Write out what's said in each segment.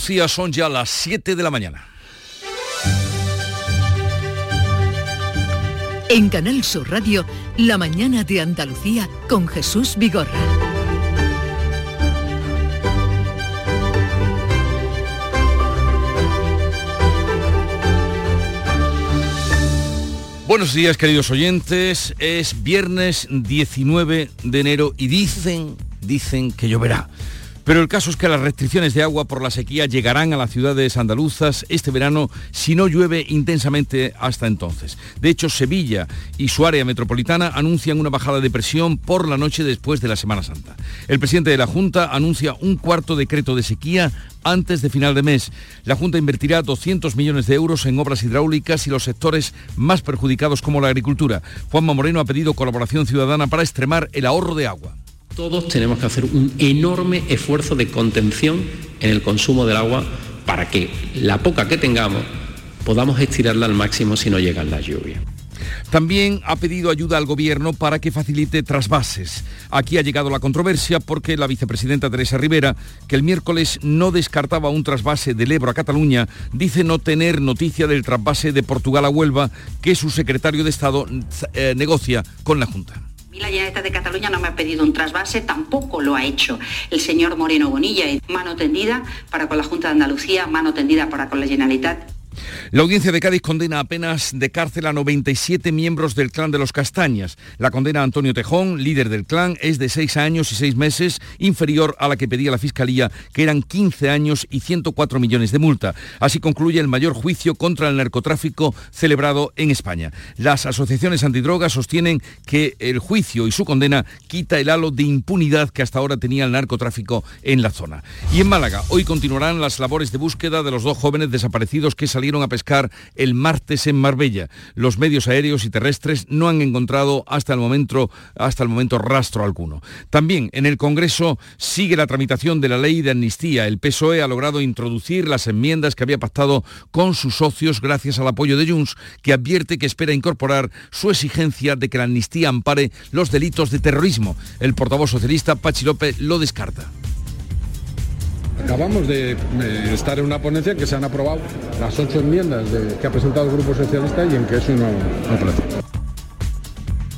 Son ya las 7 de la mañana. En Canal Sur Radio, La mañana de Andalucía con Jesús Vigorra. Buenos días queridos oyentes, es viernes 19 de enero y dicen, dicen que lloverá. Pero el caso es que las restricciones de agua por la sequía llegarán a las ciudades andaluzas este verano si no llueve intensamente hasta entonces. De hecho, Sevilla y su área metropolitana anuncian una bajada de presión por la noche después de la Semana Santa. El presidente de la Junta anuncia un cuarto decreto de sequía antes de final de mes. La Junta invertirá 200 millones de euros en obras hidráulicas y los sectores más perjudicados como la agricultura. Juanma Moreno ha pedido colaboración ciudadana para extremar el ahorro de agua. Todos tenemos que hacer un enorme esfuerzo de contención en el consumo del agua para que la poca que tengamos podamos estirarla al máximo si no llegan las lluvias. También ha pedido ayuda al gobierno para que facilite trasvases. Aquí ha llegado la controversia porque la vicepresidenta Teresa Rivera, que el miércoles no descartaba un trasvase del Ebro a Cataluña, dice no tener noticia del trasvase de Portugal a Huelva que su secretario de Estado eh, negocia con la Junta la Generalitat de Cataluña no me ha pedido un trasvase, tampoco lo ha hecho el señor Moreno Bonilla. Mano tendida para con la Junta de Andalucía, mano tendida para con la Generalitat. La audiencia de Cádiz condena apenas de cárcel a 97 miembros del clan de los Castañas. La condena a Antonio Tejón, líder del clan, es de 6 años y 6 meses, inferior a la que pedía la Fiscalía, que eran 15 años y 104 millones de multa. Así concluye el mayor juicio contra el narcotráfico celebrado en España. Las asociaciones antidrogas sostienen que el juicio y su condena quita el halo de impunidad que hasta ahora tenía el narcotráfico en la zona. Y en Málaga, hoy continuarán las labores de búsqueda de los dos jóvenes desaparecidos que salieron a pescar el martes en Marbella. Los medios aéreos y terrestres no han encontrado hasta el momento, hasta el momento rastro alguno. También en el Congreso sigue la tramitación de la ley de amnistía. El PSOE ha logrado introducir las enmiendas que había pactado con sus socios gracias al apoyo de Junts, que advierte que espera incorporar su exigencia de que la amnistía ampare los delitos de terrorismo. El portavoz socialista Pachi López lo descarta. Acabamos de estar en una ponencia en que se han aprobado las ocho enmiendas que ha presentado el Grupo Socialista y en que eso no, no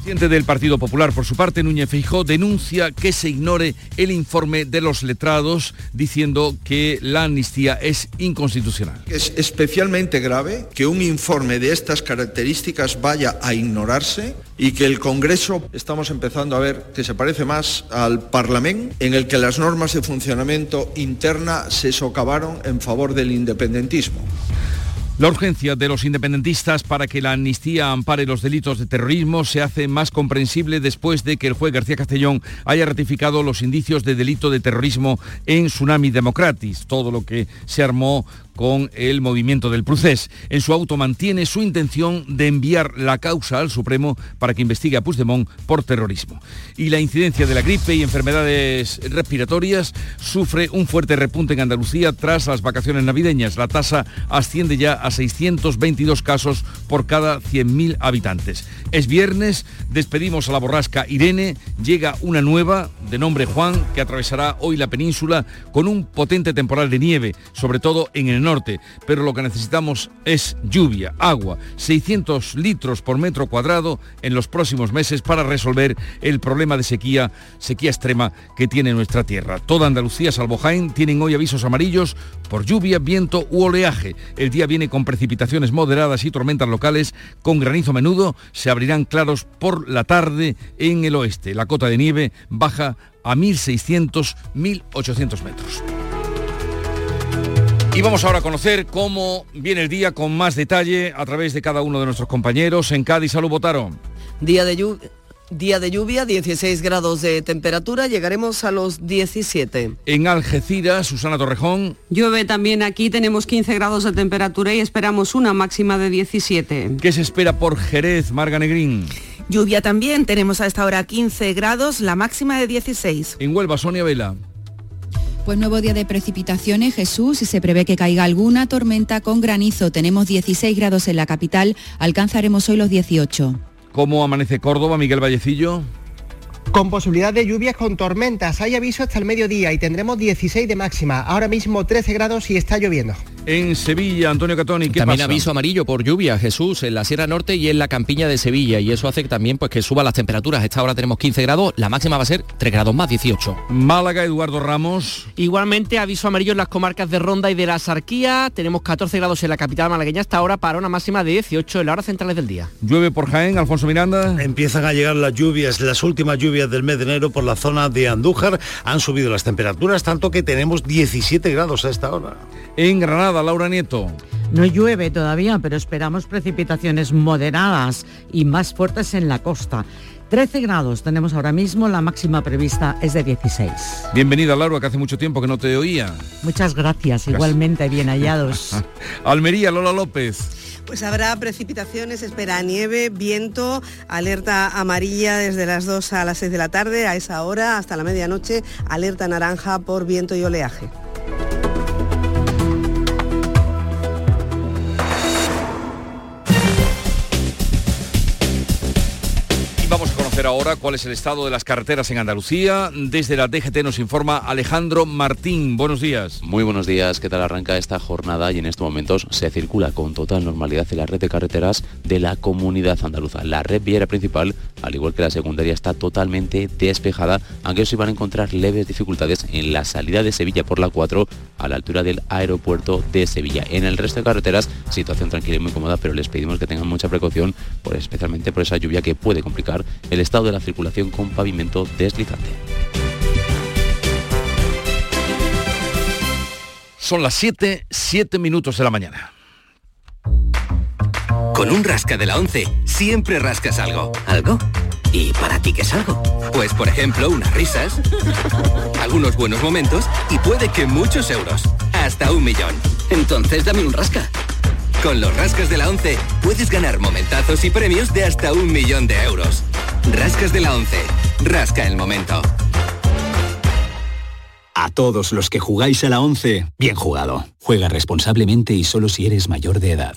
presidente del Partido Popular, por su parte, Núñez Feijó, denuncia que se ignore el informe de los letrados diciendo que la amnistía es inconstitucional. Es especialmente grave que un informe de estas características vaya a ignorarse y que el Congreso estamos empezando a ver que se parece más al Parlamento, en el que las normas de funcionamiento interna se socavaron en favor del independentismo. La urgencia de los independentistas para que la amnistía ampare los delitos de terrorismo se hace más comprensible después de que el juez García Castellón haya ratificado los indicios de delito de terrorismo en Tsunami Democratis, todo lo que se armó con el movimiento del Procés. En su auto mantiene su intención de enviar la causa al Supremo para que investigue a Puigdemont por terrorismo. Y la incidencia de la gripe y enfermedades respiratorias sufre un fuerte repunte en Andalucía tras las vacaciones navideñas. La tasa asciende ya a 622 casos por cada 100.000 habitantes. Es viernes, despedimos a la borrasca Irene, llega una nueva de nombre Juan que atravesará hoy la península con un potente temporal de nieve, sobre todo en el norte, pero lo que necesitamos es lluvia, agua, 600 litros por metro cuadrado en los próximos meses para resolver el problema de sequía, sequía extrema que tiene nuestra tierra. Toda Andalucía, salvo Jaén, tienen hoy avisos amarillos por lluvia, viento u oleaje. El día viene con precipitaciones moderadas y tormentas locales, con granizo menudo, se abrirán claros por la tarde en el oeste. La cota de nieve baja a 1.600-1.800 metros. Y vamos ahora a conocer cómo viene el día con más detalle a través de cada uno de nuestros compañeros. En Cádiz, salud, votaron. Día de lluvia. Día de lluvia, 16 grados de temperatura, llegaremos a los 17. En Algeciras, Susana Torrejón. Llueve también aquí, tenemos 15 grados de temperatura y esperamos una máxima de 17. ¿Qué se espera por Jerez, Marga Negrín? Lluvia también, tenemos a esta hora 15 grados, la máxima de 16. En Huelva, Sonia Vela. Pues nuevo día de precipitaciones, Jesús, y se prevé que caiga alguna tormenta con granizo. Tenemos 16 grados en la capital, alcanzaremos hoy los 18. ¿Cómo amanece Córdoba, Miguel Vallecillo? Con posibilidad de lluvias con tormentas. Hay aviso hasta el mediodía y tendremos 16 de máxima. Ahora mismo 13 grados y está lloviendo. En Sevilla, Antonio Catoni, ¿qué También pasa? aviso amarillo por lluvia, Jesús, en la Sierra Norte y en la campiña de Sevilla. Y eso hace que también pues, que suban las temperaturas. Esta hora tenemos 15 grados, la máxima va a ser 3 grados más, 18. Málaga, Eduardo Ramos. Igualmente, aviso amarillo en las comarcas de Ronda y de la Sarquía. Tenemos 14 grados en la capital malagueña hasta ahora para una máxima de 18 en las horas centrales del día. Llueve por Jaén, Alfonso Miranda. Empiezan a llegar las lluvias, las últimas lluvias del mes de enero por la zona de Andújar. Han subido las temperaturas tanto que tenemos 17 grados a esta hora. En Granada, Laura Nieto. No llueve todavía, pero esperamos precipitaciones moderadas y más fuertes en la costa. 13 grados tenemos ahora mismo, la máxima prevista es de 16. Bienvenida, Laura, que hace mucho tiempo que no te oía. Muchas gracias, igualmente bien hallados. Almería, Lola López. Pues habrá precipitaciones, espera nieve, viento, alerta amarilla desde las 2 a las 6 de la tarde, a esa hora hasta la medianoche, alerta naranja por viento y oleaje. Vamos a conocer ahora cuál es el estado de las carreteras en Andalucía. Desde la DGT nos informa Alejandro Martín. Buenos días. Muy buenos días, ¿qué tal arranca esta jornada? Y en estos momentos se circula con total normalidad en la red de carreteras de la comunidad andaluza. La red viera principal, al igual que la secundaria, está totalmente despejada, aunque se van a encontrar leves dificultades en la salida de Sevilla por la 4 a la altura del aeropuerto de Sevilla. En el resto de carreteras, situación tranquila y muy cómoda, pero les pedimos que tengan mucha precaución, por, especialmente por esa lluvia que puede complicar el estado de la circulación con pavimento deslizante. Son las 7, 7 minutos de la mañana. Con un rasca de la 11 siempre rascas algo. ¿Algo? ¿Y para ti qué es algo? Pues por ejemplo unas risas, algunos buenos momentos y puede que muchos euros. Hasta un millón. Entonces dame un rasca. Con los rascas de la 11 puedes ganar momentazos y premios de hasta un millón de euros. Rascas de la 11. Rasca el momento. A todos los que jugáis a la 11, bien jugado. Juega responsablemente y solo si eres mayor de edad.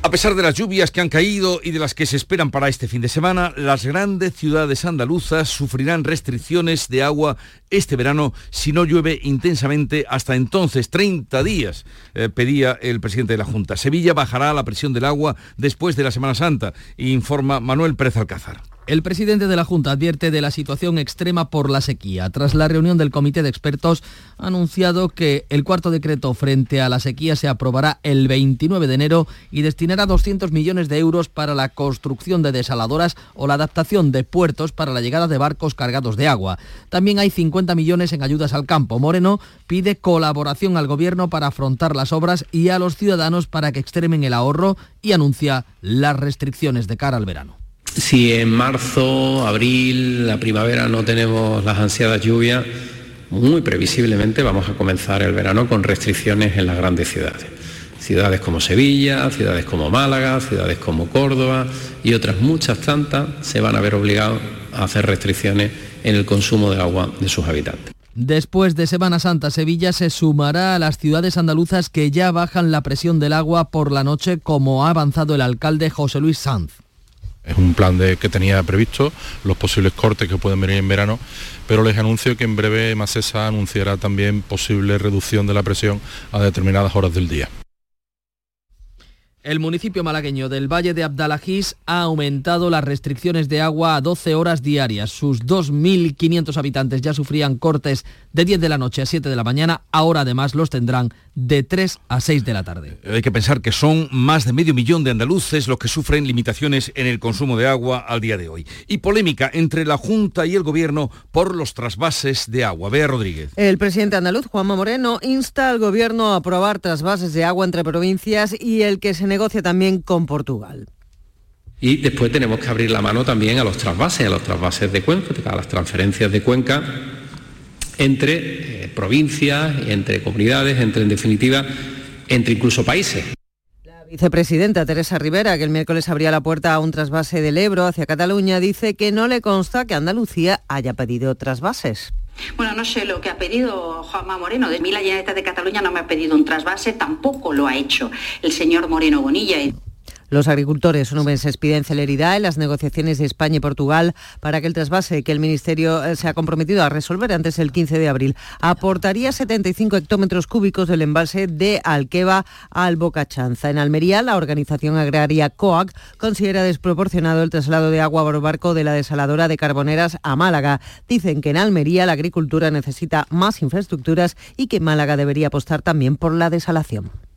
A pesar de las lluvias que han caído y de las que se esperan para este fin de semana, las grandes ciudades andaluzas sufrirán restricciones de agua este verano si no llueve intensamente hasta entonces, 30 días, eh, pedía el presidente de la Junta. Sevilla bajará la presión del agua después de la Semana Santa, informa Manuel Pérez Alcázar. El presidente de la Junta advierte de la situación extrema por la sequía. Tras la reunión del comité de expertos, ha anunciado que el cuarto decreto frente a la sequía se aprobará el 29 de enero y destinará 200 millones de euros para la construcción de desaladoras o la adaptación de puertos para la llegada de barcos cargados de agua. También hay 50 millones en ayudas al campo. Moreno pide colaboración al gobierno para afrontar las obras y a los ciudadanos para que extremen el ahorro y anuncia las restricciones de cara al verano. Si en marzo, abril, la primavera no tenemos las ansiadas lluvias, muy previsiblemente vamos a comenzar el verano con restricciones en las grandes ciudades. Ciudades como Sevilla, ciudades como Málaga, ciudades como Córdoba y otras muchas tantas se van a ver obligados a hacer restricciones en el consumo de agua de sus habitantes. Después de Semana Santa, Sevilla se sumará a las ciudades andaluzas que ya bajan la presión del agua por la noche, como ha avanzado el alcalde José Luis Sanz. Es un plan de, que tenía previsto, los posibles cortes que pueden venir en verano, pero les anuncio que en breve Macesa anunciará también posible reducción de la presión a determinadas horas del día. El municipio malagueño del Valle de Abdalajís ha aumentado las restricciones de agua a 12 horas diarias. Sus 2.500 habitantes ya sufrían cortes de 10 de la noche a 7 de la mañana, ahora además los tendrán de 3 a 6 de la tarde. Hay que pensar que son más de medio millón de andaluces los que sufren limitaciones en el consumo de agua al día de hoy. Y polémica entre la Junta y el Gobierno por los trasvases de agua. Bea Rodríguez. El presidente andaluz, Juanma Moreno, insta al Gobierno a aprobar trasvases de agua entre provincias y el que se negocia también con Portugal. Y después tenemos que abrir la mano también a los trasvases, a los trasvases de Cuenca, a las transferencias de Cuenca entre eh, provincias, entre comunidades, entre en definitiva, entre incluso países. Vicepresidenta Teresa Rivera, que el miércoles abría la puerta a un trasvase del Ebro hacia Cataluña, dice que no le consta que Andalucía haya pedido trasvases. Bueno, no sé lo que ha pedido Juanma Moreno. De Generalitat de Cataluña no me ha pedido un trasvase, tampoco lo ha hecho el señor Moreno Bonilla. Los agricultores onubenses piden celeridad en las negociaciones de España y Portugal para que el trasvase que el Ministerio eh, se ha comprometido a resolver antes del 15 de abril aportaría 75 hectómetros cúbicos del embalse de Alqueva al Bocachanza. En Almería, la organización agraria COAC considera desproporcionado el traslado de agua por barco de la desaladora de Carboneras a Málaga. Dicen que en Almería la agricultura necesita más infraestructuras y que Málaga debería apostar también por la desalación.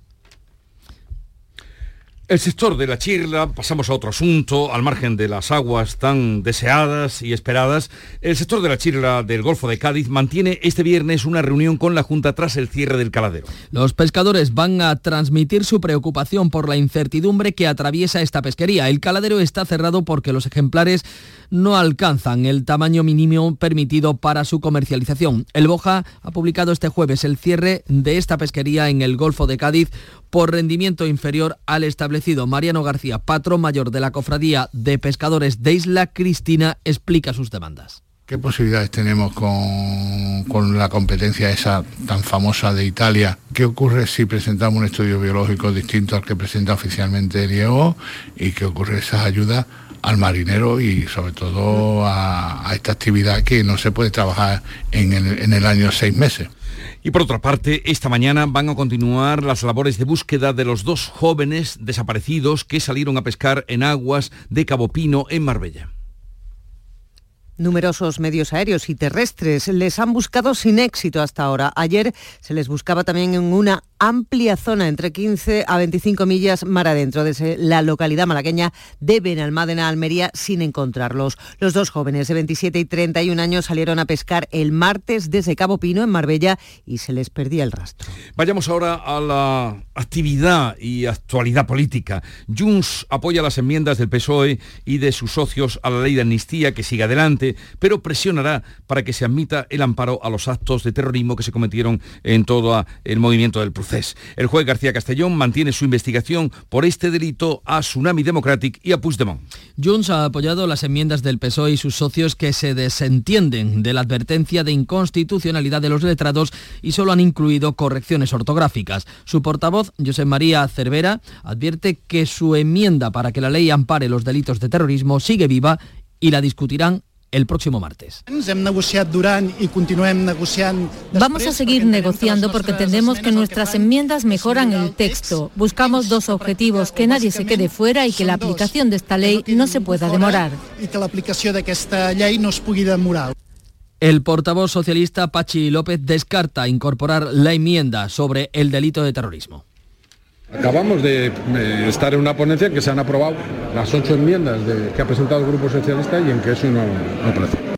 El sector de la chirla, pasamos a otro asunto, al margen de las aguas tan deseadas y esperadas, el sector de la chirla del Golfo de Cádiz mantiene este viernes una reunión con la Junta tras el cierre del caladero. Los pescadores van a transmitir su preocupación por la incertidumbre que atraviesa esta pesquería. El caladero está cerrado porque los ejemplares no alcanzan el tamaño mínimo permitido para su comercialización. El Boja ha publicado este jueves el cierre de esta pesquería en el Golfo de Cádiz por rendimiento inferior al establecido. Mariano García, patrón mayor de la Cofradía de Pescadores de Isla Cristina, explica sus demandas. ¿Qué posibilidades tenemos con, con, la competencia esa tan famosa de Italia? ¿Qué ocurre si presentamos un estudio biológico distinto al que presenta oficialmente el? ¿Y qué ocurre esas ayudas al marinero y sobre todo a, esta actividad que no se puede trabajar en el año seis meses. Y por otra parte, esta mañana van a continuar las labores de búsqueda de los dos jóvenes desaparecidos que salieron a pescar en aguas de Cabo Pino, en Marbella. Numerosos medios aéreos y terrestres les han buscado sin éxito hasta ahora. Ayer se les buscaba también en una amplia zona entre 15 a 25 millas mar adentro desde la localidad malagueña de Benalmádena, Almería, sin encontrarlos. Los dos jóvenes de 27 y 31 años salieron a pescar el martes desde Cabo Pino, en Marbella, y se les perdía el rastro. Vayamos ahora a la actividad y actualidad política. Junts apoya las enmiendas del PSOE y de sus socios a la ley de amnistía que sigue adelante, pero presionará para que se admita el amparo a los actos de terrorismo que se cometieron en todo el movimiento del proceso. El juez García Castellón mantiene su investigación por este delito a Tsunami Democratic y a Puigdemont. Junts ha apoyado las enmiendas del PSOE y sus socios que se desentienden de la advertencia de inconstitucionalidad de los letrados y solo han incluido correcciones ortográficas. Su portavoz, José María Cervera, advierte que su enmienda para que la ley ampare los delitos de terrorismo sigue viva y la discutirán el próximo martes. Vamos a seguir negociando porque entendemos que nuestras enmiendas mejoran el texto. Buscamos dos objetivos, que nadie se quede fuera y que la aplicación de esta ley no se pueda demorar. El portavoz socialista Pachi López descarta incorporar la enmienda sobre el delito de terrorismo. Acabamos de eh, estar en una ponencia en que se han aprobado las ocho enmiendas que ha presentado el Grupo Socialista y en que eso no, no procede.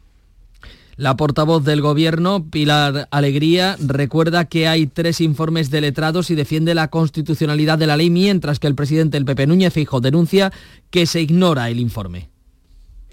La portavoz del Gobierno, Pilar Alegría, recuerda que hay tres informes de letrados y defiende la constitucionalidad de la ley, mientras que el presidente del PP, Núñez Fijo, denuncia que se ignora el informe.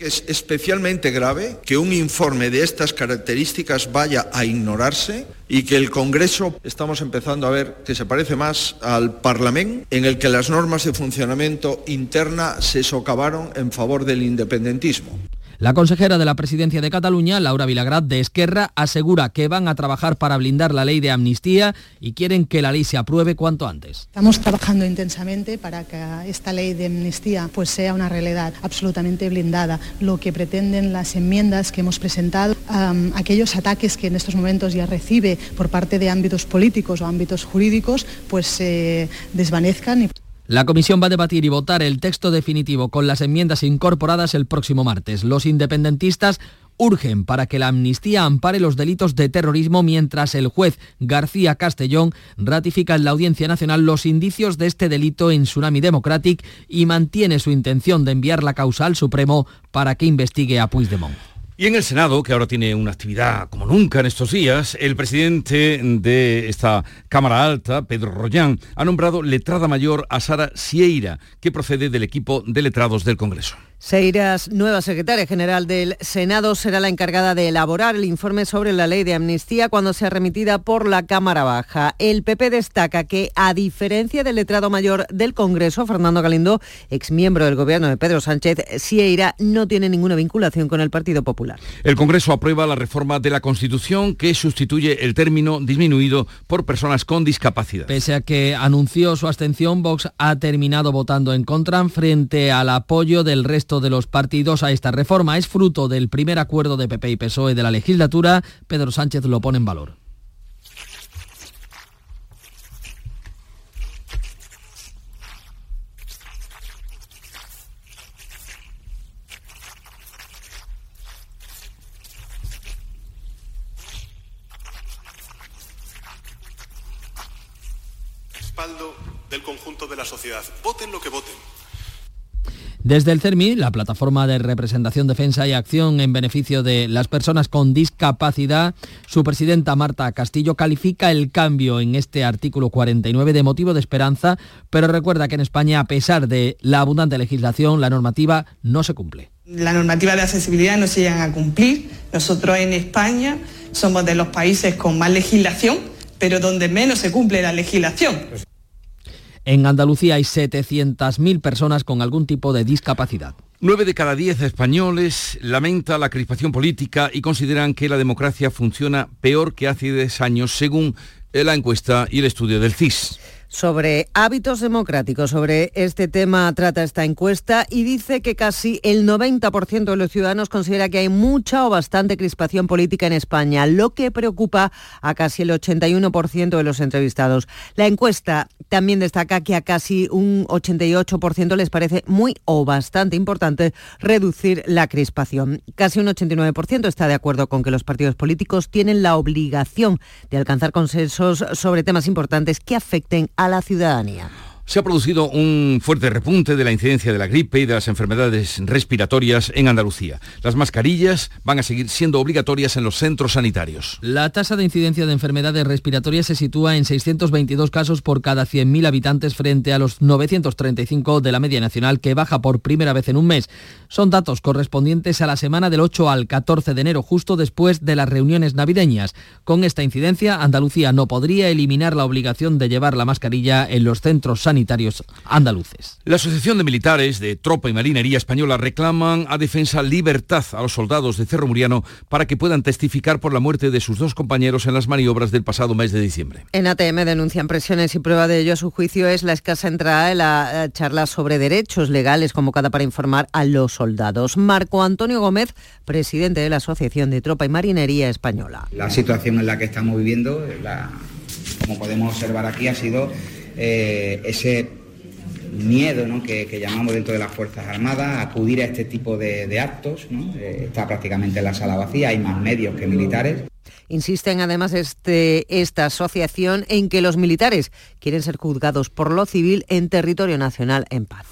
Es especialmente grave que un informe de estas características vaya a ignorarse y que el Congreso estamos empezando a ver que se parece más al Parlamento, en el que las normas de funcionamiento interna se socavaron en favor del independentismo. La consejera de la presidencia de Cataluña, Laura Vilagrad de Esquerra, asegura que van a trabajar para blindar la ley de amnistía y quieren que la ley se apruebe cuanto antes. Estamos trabajando intensamente para que esta ley de amnistía pues, sea una realidad absolutamente blindada. Lo que pretenden las enmiendas que hemos presentado, aquellos ataques que en estos momentos ya recibe por parte de ámbitos políticos o ámbitos jurídicos, pues se eh, desvanezcan. La comisión va a debatir y votar el texto definitivo con las enmiendas incorporadas el próximo martes. Los independentistas urgen para que la amnistía ampare los delitos de terrorismo mientras el juez García Castellón ratifica en la Audiencia Nacional los indicios de este delito en Tsunami Democratic y mantiene su intención de enviar la causa al Supremo para que investigue a Puigdemont. Y en el Senado, que ahora tiene una actividad como nunca en estos días, el presidente de esta Cámara Alta, Pedro Rollán, ha nombrado letrada mayor a Sara Sieira, que procede del equipo de letrados del Congreso. Seiras, nueva secretaria general del Senado, será la encargada de elaborar el informe sobre la ley de amnistía cuando sea remitida por la Cámara Baja. El PP destaca que, a diferencia del letrado mayor del Congreso, Fernando Galindo, exmiembro del gobierno de Pedro Sánchez, Sieira no tiene ninguna vinculación con el Partido Popular. El Congreso aprueba la reforma de la Constitución que sustituye el término disminuido por personas con discapacidad. Pese a que anunció su abstención, Vox ha terminado votando en contra frente al apoyo del resto de los partidos a esta reforma. Es fruto del primer acuerdo de PP y PSOE de la legislatura. Pedro Sánchez lo pone en valor. Del conjunto de la sociedad. Voten lo que voten desde el CERMI, la plataforma de representación, defensa y acción en beneficio de las personas con discapacidad, su presidenta Marta Castillo califica el cambio en este artículo 49 de motivo de esperanza, pero recuerda que en España, a pesar de la abundante legislación, la normativa no se cumple. La normativa de accesibilidad no se llega a cumplir. Nosotros en España somos de los países con más legislación, pero donde menos se cumple la legislación. En Andalucía hay 700.000 personas con algún tipo de discapacidad. Nueve de cada diez españoles lamenta la crispación política y consideran que la democracia funciona peor que hace 10 años, según la encuesta y el estudio del CIS sobre hábitos democráticos. Sobre este tema trata esta encuesta y dice que casi el 90% de los ciudadanos considera que hay mucha o bastante crispación política en España, lo que preocupa a casi el 81% de los entrevistados. La encuesta también destaca que a casi un 88% les parece muy o bastante importante reducir la crispación. Casi un 89% está de acuerdo con que los partidos políticos tienen la obligación de alcanzar consensos sobre temas importantes que afecten a la ciudadanía. Se ha producido un fuerte repunte de la incidencia de la gripe y de las enfermedades respiratorias en Andalucía. Las mascarillas van a seguir siendo obligatorias en los centros sanitarios. La tasa de incidencia de enfermedades respiratorias se sitúa en 622 casos por cada 100.000 habitantes frente a los 935 de la media nacional que baja por primera vez en un mes. Son datos correspondientes a la semana del 8 al 14 de enero, justo después de las reuniones navideñas. Con esta incidencia, Andalucía no podría eliminar la obligación de llevar la mascarilla en los centros sanitarios andaluces. La Asociación de Militares de Tropa y Marinería Española reclaman a Defensa libertad a los soldados de Cerro Muriano para que puedan testificar por la muerte de sus dos compañeros en las maniobras del pasado mes de diciembre. En ATM denuncian presiones y prueba de ello a su juicio es la escasa entrada en la eh, charla sobre derechos legales convocada para informar a los soldados. Marco Antonio Gómez, presidente de la Asociación de Tropa y Marinería Española. La situación en la que estamos viviendo, como podemos observar aquí, ha sido eh, ese miedo que, llamamos dentro de las Fuerzas Armadas, acudir a este tipo de, actos. Eh, está prácticamente la sala vacía, hay más medios que militares. Insisten además este, esta asociación en que los militares quieren ser juzgados por lo civil en territorio nacional en paz.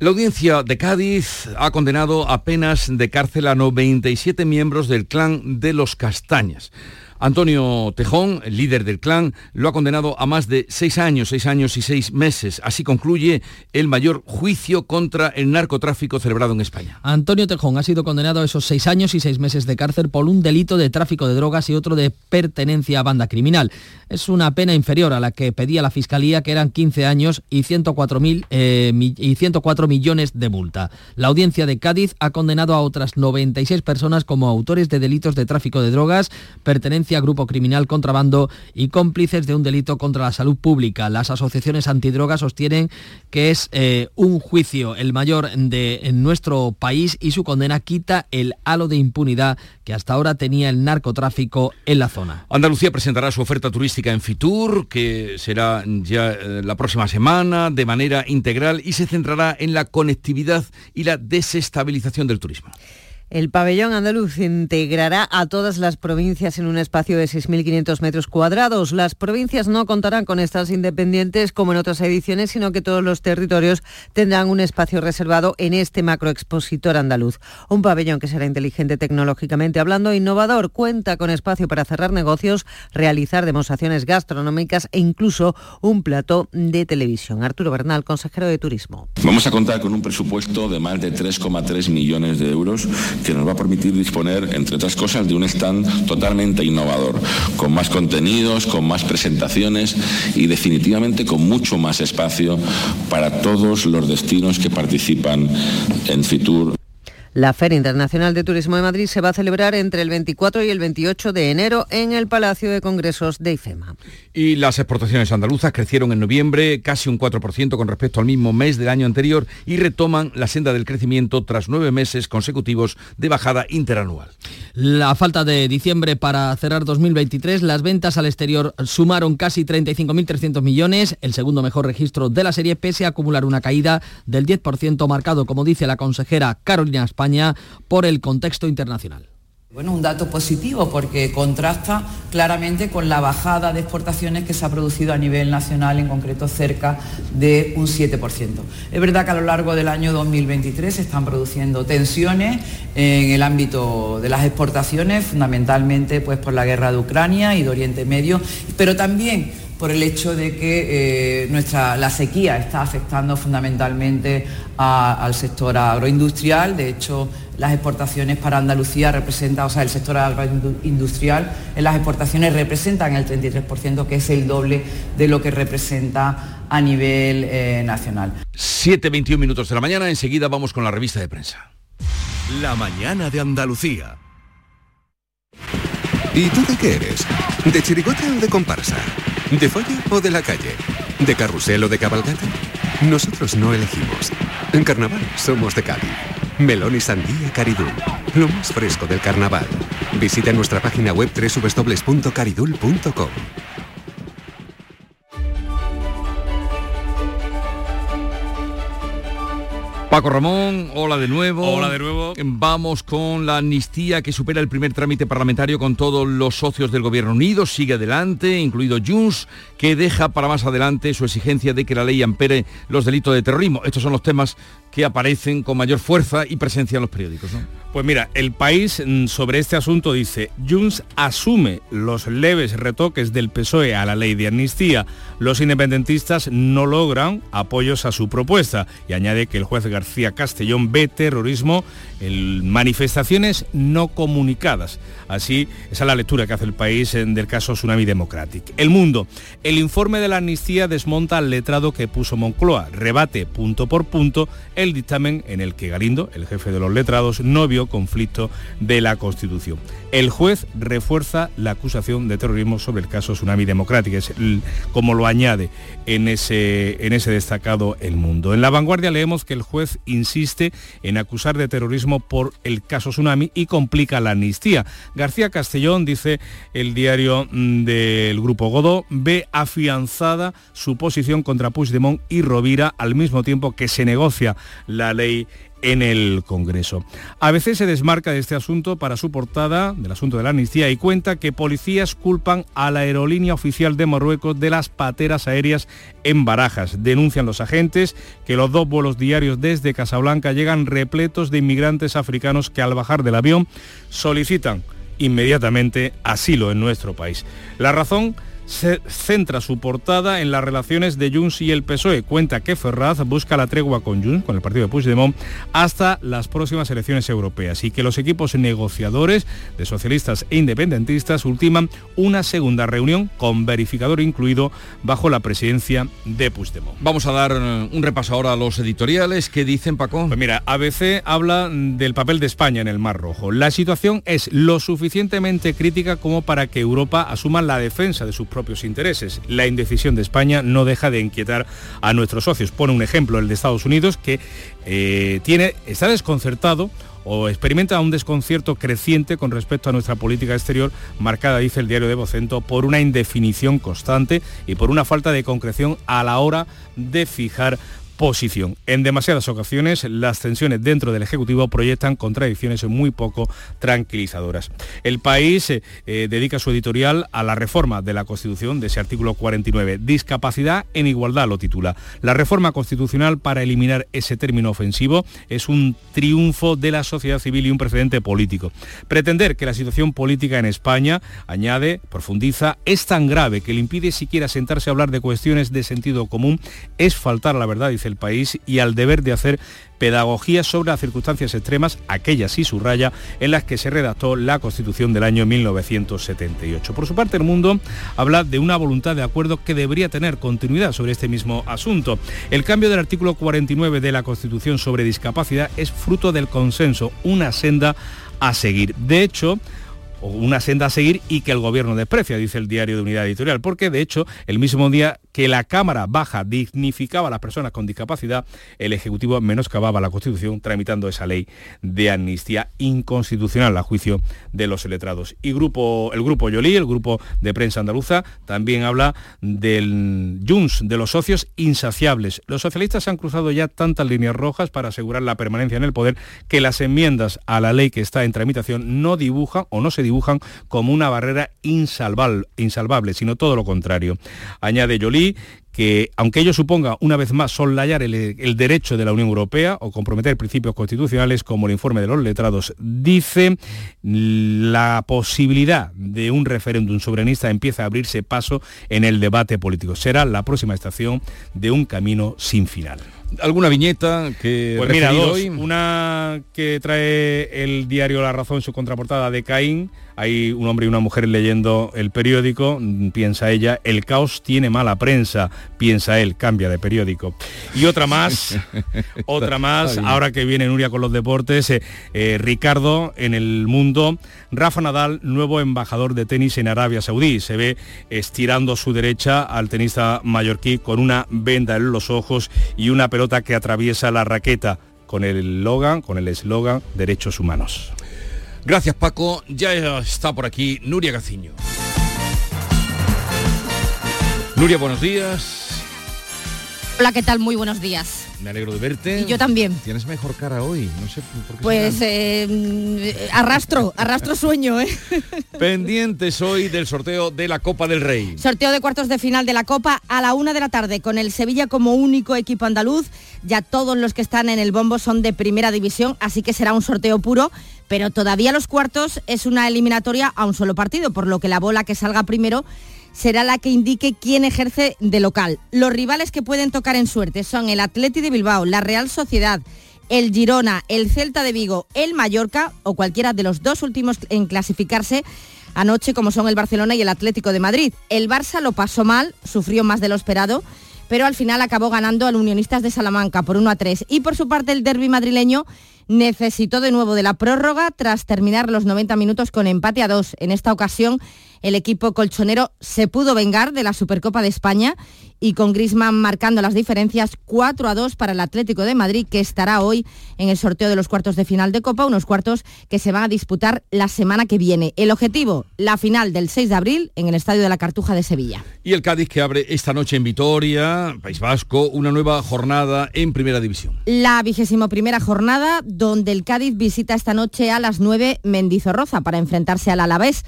La audiencia de Cádiz ha condenado a penas de cárcel a 97 miembros del clan de los Castañas. Antonio Tejón, líder del clan, lo ha condenado a más de seis años, seis años y seis meses. Así concluye el mayor juicio contra el narcotráfico celebrado en España. Antonio Tejón ha sido condenado a esos seis años y seis meses de cárcel por un delito de tráfico de drogas y otro de pertenencia a banda criminal. Es una pena inferior a la que pedía la Fiscalía, que eran 15 años y 104, eh, y 104 millones de multa. La audiencia de Cádiz ha condenado a otras 96 personas como autores de delitos de tráfico de drogas, pertenencia grupo criminal, contrabando y cómplices de un delito contra la salud pública. Las asociaciones antidrogas sostienen que es eh, un juicio el mayor de nuestro país y su condena quita el halo de impunidad que hasta ahora tenía el narcotráfico en la zona. Andalucía presentará su oferta turística en Fitur, que será ya eh, la próxima semana de manera integral y se centrará en la conectividad y la desestabilización del turismo. El pabellón andaluz integrará a todas las provincias en un espacio de 6.500 metros cuadrados. Las provincias no contarán con estas independientes como en otras ediciones, sino que todos los territorios tendrán un espacio reservado en este macroexpositor andaluz. Un pabellón que será inteligente tecnológicamente hablando, innovador, cuenta con espacio para cerrar negocios, realizar demostraciones gastronómicas e incluso un plató de televisión. Arturo Bernal, consejero de Turismo. Vamos a contar con un presupuesto de más de 3,3 millones de euros que nos va a permitir disponer, entre otras cosas, de un stand totalmente innovador, con más contenidos, con más presentaciones y definitivamente con mucho más espacio para todos los destinos que participan en Fitur la Feria Internacional de Turismo de Madrid se va a celebrar entre el 24 y el 28 de enero en el Palacio de Congresos de IFEMA. Y las exportaciones andaluzas crecieron en noviembre casi un 4% con respecto al mismo mes del año anterior y retoman la senda del crecimiento tras nueve meses consecutivos de bajada interanual. La falta de diciembre para cerrar 2023, las ventas al exterior sumaron casi 35.300 millones, el segundo mejor registro de la serie, pese a acumular una caída del 10% marcado, como dice la consejera Carolina España, por el contexto internacional. Bueno, un dato positivo porque contrasta claramente con la bajada de exportaciones que se ha producido a nivel nacional, en concreto cerca de un 7%. Es verdad que a lo largo del año 2023 se están produciendo tensiones en el ámbito de las exportaciones, fundamentalmente pues, por la guerra de Ucrania y de Oriente Medio, pero también por el hecho de que eh, nuestra, la sequía está afectando fundamentalmente al sector agroindustrial. De hecho, las exportaciones para Andalucía representan, o sea, el sector agroindustrial en las exportaciones representan el 33%, que es el doble de lo que representa a nivel eh, nacional. 7.21 minutos de la mañana, enseguida vamos con la revista de prensa. La mañana de Andalucía. ¿Y tú de qué eres? ¿De chirigota o de comparsa? ¿De folla o de la calle? ¿De carrusel o de cabalgata? Nosotros no elegimos. En carnaval somos de Cádiz. Melón y sandía Caridul. Lo más fresco del carnaval. Visita nuestra página web www.caridul.com. Paco Ramón, hola de nuevo. Hola de nuevo. Vamos con la amnistía que supera el primer trámite parlamentario con todos los socios del Gobierno Unido. Sigue adelante, incluido Junts, que deja para más adelante su exigencia de que la ley ampere los delitos de terrorismo. Estos son los temas que aparecen con mayor fuerza y presencia en los periódicos. Pues mira, el país mm, sobre este asunto dice, Junts asume los leves retoques del PSOE a la ley de amnistía. Los independentistas no logran apoyos a su propuesta y añade que el juez García Castellón ve terrorismo en manifestaciones no comunicadas. Así, esa es la lectura que hace el país del caso Tsunami Democratic. El mundo. El informe de la amnistía desmonta al letrado que puso Moncloa. Rebate punto por punto el dictamen en el que Galindo, el jefe de los letrados, no vio conflicto de la Constitución. El juez refuerza la acusación de terrorismo sobre el caso Tsunami Democratic, es como lo añade en ese, en ese destacado El Mundo. En la vanguardia leemos que el juez insiste en acusar de terrorismo por el caso Tsunami y complica la amnistía. García Castellón, dice el diario mm, del Grupo Godó, ve afianzada su posición contra Puigdemont y Rovira al mismo tiempo que se negocia la ley en el Congreso. A veces se desmarca de este asunto para su portada, del asunto de la amnistía, y cuenta que policías culpan a la aerolínea oficial de Marruecos de las pateras aéreas en Barajas. Denuncian los agentes que los dos vuelos diarios desde Casablanca llegan repletos de inmigrantes africanos que al bajar del avión solicitan inmediatamente asilo en nuestro país. La razón se centra su portada en las relaciones de Junts y el PSOE. Cuenta que Ferraz busca la tregua con Junts, con el partido de Puigdemont, hasta las próximas elecciones europeas y que los equipos negociadores de socialistas e independentistas ultiman una segunda reunión con verificador incluido bajo la presidencia de Puigdemont. Vamos a dar eh, un repaso ahora a los editoriales. ¿Qué dicen, Paco? Pues mira, ABC habla del papel de España en el Mar Rojo. La situación es lo suficientemente crítica como para que Europa asuma la defensa de sus propios intereses. La indecisión de España no deja de inquietar a nuestros socios. Pone un ejemplo el de Estados Unidos que eh, tiene, está desconcertado o experimenta un desconcierto creciente con respecto a nuestra política exterior, marcada, dice el diario de Vocento, por una indefinición constante y por una falta de concreción a la hora de fijar posición. En demasiadas ocasiones las tensiones dentro del Ejecutivo proyectan contradicciones muy poco tranquilizadoras. El país eh, eh, dedica su editorial a la reforma de la Constitución de ese artículo 49. Discapacidad en igualdad lo titula. La reforma constitucional para eliminar ese término ofensivo es un triunfo de la sociedad civil y un precedente político. Pretender que la situación política en España, añade, profundiza, es tan grave que le impide siquiera sentarse a hablar de cuestiones de sentido común es faltar a la verdad, dice el país, y al deber de hacer pedagogía sobre las circunstancias extremas, aquellas y raya, en las que se redactó la Constitución del año 1978. Por su parte, el mundo habla de una voluntad de acuerdo que debería tener continuidad sobre este mismo asunto. El cambio del artículo 49 de la Constitución sobre discapacidad es fruto del consenso, una senda a seguir. De hecho, una senda a seguir y que el gobierno desprecia, dice el diario de Unidad Editorial, porque de hecho el mismo día que la Cámara Baja dignificaba a las personas con discapacidad, el Ejecutivo menoscababa la Constitución tramitando esa ley de amnistía inconstitucional a juicio de los letrados. Y grupo, el grupo Yolí, el grupo de prensa andaluza, también habla del Junts, de los socios insaciables. Los socialistas han cruzado ya tantas líneas rojas para asegurar la permanencia en el poder que las enmiendas a la ley que está en tramitación no dibujan o no se dibujan como una barrera insalvable, sino todo lo contrario. Añade Yolí que, aunque ello suponga una vez más soslayar el, el, derecho de la Unión Europea o comprometer principios constitucionales, como el informe de los letrados dice, la posibilidad de un referéndum soberanista empieza a abrirse paso en el debate político. Será la próxima estación de un camino sin final. ¿Alguna viñeta que Pues mira, dos. Hoy? Una que trae el diario La Razón, su contraportada de Caín. Hay un hombre y una mujer leyendo el periódico, piensa ella, el caos tiene mala prensa, piensa él, cambia de periódico. Y otra más, otra más, ahora que viene Nuria con los deportes, eh, eh, Ricardo en el mundo, Rafa Nadal, nuevo embajador de tenis en Arabia Saudí, se ve estirando su derecha al tenista mallorquí con una venda en los ojos y una pelota que atraviesa la raqueta con el eslogan, con el eslogan Derechos Humanos. Gracias Paco, ya está por aquí Nuria Gaciño. Nuria, buenos días. Hola, ¿qué tal? Muy buenos días. Me alegro de verte. Y yo también. Tienes mejor cara hoy, no sé por qué. Pues eh, arrastro, arrastro sueño, ¿eh? Pendientes hoy del sorteo de la Copa del Rey. Sorteo de cuartos de final de la Copa a la una de la tarde con el Sevilla como único equipo andaluz. Ya todos los que están en el bombo son de primera división, así que será un sorteo puro. Pero todavía los cuartos es una eliminatoria a un solo partido, por lo que la bola que salga primero será la que indique quién ejerce de local. Los rivales que pueden tocar en suerte son el Atleti de Bilbao, la Real Sociedad, el Girona, el Celta de Vigo, el Mallorca o cualquiera de los dos últimos en clasificarse anoche como son el Barcelona y el Atlético de Madrid. El Barça lo pasó mal, sufrió más de lo esperado, pero al final acabó ganando al Unionistas de Salamanca por 1 a 3. Y por su parte el derby madrileño necesitó de nuevo de la prórroga tras terminar los 90 minutos con empate a 2. En esta ocasión el equipo colchonero se pudo vengar de la Supercopa de España y con Grisman marcando las diferencias 4 a 2 para el Atlético de Madrid que estará hoy en el sorteo de los cuartos de final de Copa, unos cuartos que se van a disputar la semana que viene. El objetivo, la final del 6 de abril en el Estadio de la Cartuja de Sevilla. Y el Cádiz que abre esta noche en Vitoria, País Vasco, una nueva jornada en Primera División. La vigésimo primera jornada donde el Cádiz visita esta noche a las 9 Mendizorroza para enfrentarse al Alavés.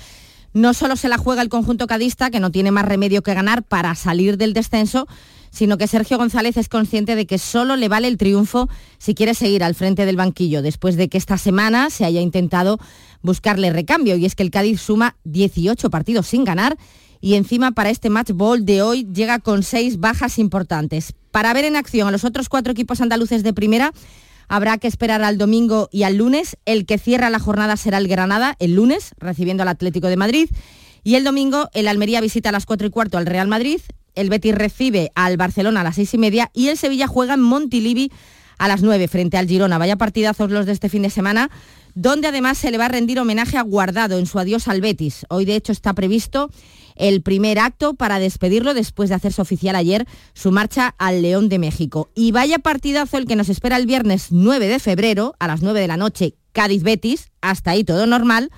No solo se la juega el conjunto cadista, que no tiene más remedio que ganar para salir del descenso, sino que Sergio González es consciente de que solo le vale el triunfo si quiere seguir al frente del banquillo, después de que esta semana se haya intentado buscarle recambio. Y es que el Cádiz suma 18 partidos sin ganar y encima para este match ball de hoy llega con seis bajas importantes. Para ver en acción a los otros cuatro equipos andaluces de primera, Habrá que esperar al domingo y al lunes. El que cierra la jornada será el Granada, el lunes, recibiendo al Atlético de Madrid. Y el domingo el Almería visita a las 4 y cuarto al Real Madrid. El Betis recibe al Barcelona a las 6 y media. Y el Sevilla juega en Montilivi a las 9 frente al Girona. Vaya partidazos los de este fin de semana donde además se le va a rendir homenaje a Guardado en su adiós al Betis. Hoy de hecho está previsto el primer acto para despedirlo después de hacerse oficial ayer su marcha al León de México. Y vaya partidazo el que nos espera el viernes 9 de febrero a las 9 de la noche, Cádiz-Betis, hasta ahí todo normal.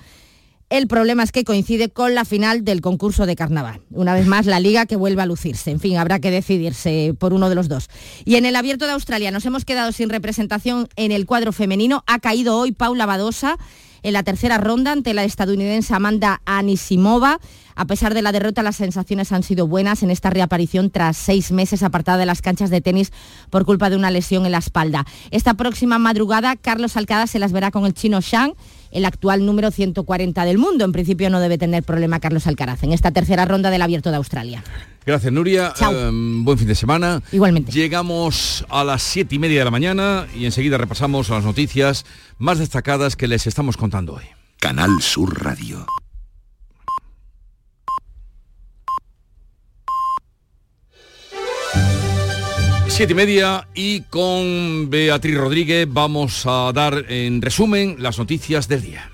El problema es que coincide con la final del concurso de carnaval. Una vez más, la liga que vuelve a lucirse. En fin, habrá que decidirse por uno de los dos. Y en el abierto de Australia nos hemos quedado sin representación en el cuadro femenino. Ha caído hoy Paula Badosa en la tercera ronda ante la estadounidense Amanda Anisimova. A pesar de la derrota, las sensaciones han sido buenas en esta reaparición tras seis meses apartada de las canchas de tenis por culpa de una lesión en la espalda. Esta próxima madrugada, Carlos Alcaraz se las verá con el chino Shang el actual número 140 del mundo. En principio no debe tener problema Carlos Alcaraz en esta tercera ronda del Abierto de Australia. Gracias, Nuria. Um, buen fin de semana. Igualmente. Llegamos a las siete y media de la mañana y enseguida repasamos las noticias más destacadas que les estamos contando hoy. Canal Sur Radio. Siete y media y con Beatriz Rodríguez vamos a dar en resumen las noticias del día.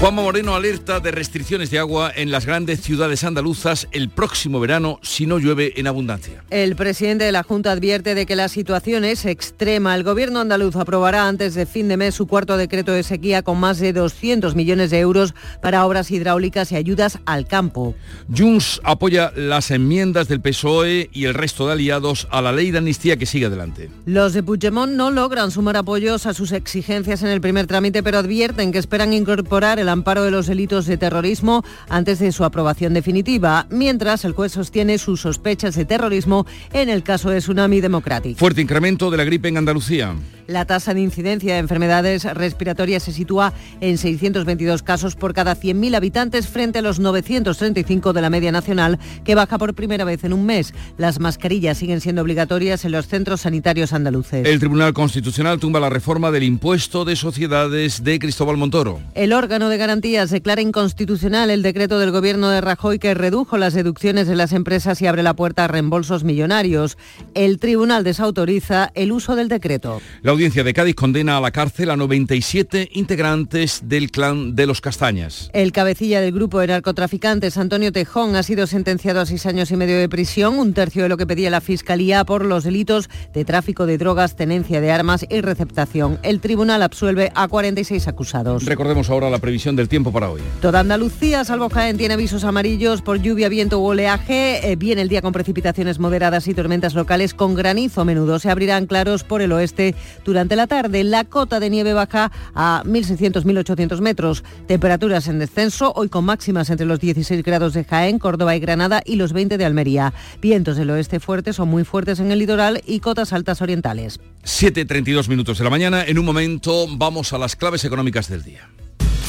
Juanma Moreno alerta de restricciones de agua en las grandes ciudades andaluzas el próximo verano si no llueve en abundancia. El presidente de la Junta advierte de que la situación es extrema. El gobierno andaluz aprobará antes de fin de mes su cuarto decreto de sequía con más de 200 millones de euros para obras hidráulicas y ayudas al campo. Junts apoya las enmiendas del PSOE y el resto de aliados a la ley de amnistía que sigue adelante. Los de Puigdemont no logran sumar apoyos a sus exigencias en el primer trámite, pero advierten que esperan incorporar el amparo de los delitos de terrorismo antes de su aprobación definitiva, mientras el juez sostiene sus sospechas de terrorismo en el caso de Tsunami Democratic. Fuerte incremento de la gripe en Andalucía. La tasa de incidencia de enfermedades respiratorias se sitúa en 622 casos por cada 100.000 habitantes frente a los 935 de la media nacional, que baja por primera vez en un mes. Las mascarillas siguen siendo obligatorias en los centros sanitarios andaluces. El Tribunal Constitucional tumba la reforma del impuesto de sociedades de Cristóbal Montoro. El órgano de garantías declara inconstitucional el decreto del gobierno de Rajoy que redujo las deducciones de las empresas y abre la puerta a reembolsos millonarios. El tribunal desautoriza el uso del decreto. La audiencia de Cádiz condena a la cárcel a 97 integrantes del clan de los Castañas. El cabecilla del grupo de narcotraficantes, Antonio Tejón, ha sido sentenciado a seis años y medio de prisión, un tercio de lo que pedía la Fiscalía por los delitos de tráfico de drogas, tenencia de armas y receptación. El tribunal absuelve a 46 acusados. Recordemos ahora la previsión del tiempo para hoy. Toda Andalucía, salvo Jaén, tiene avisos amarillos por lluvia, viento u oleaje. Eh, viene el día con precipitaciones moderadas y tormentas locales con granizo a menudo. Se abrirán claros por el oeste durante la tarde. La cota de nieve baja a 1.600-1.800 metros. Temperaturas en descenso, hoy con máximas entre los 16 grados de Jaén, Córdoba y Granada y los 20 de Almería. Vientos del oeste fuertes o muy fuertes en el litoral y cotas altas orientales. 7.32 minutos de la mañana. En un momento vamos a las claves económicas del día.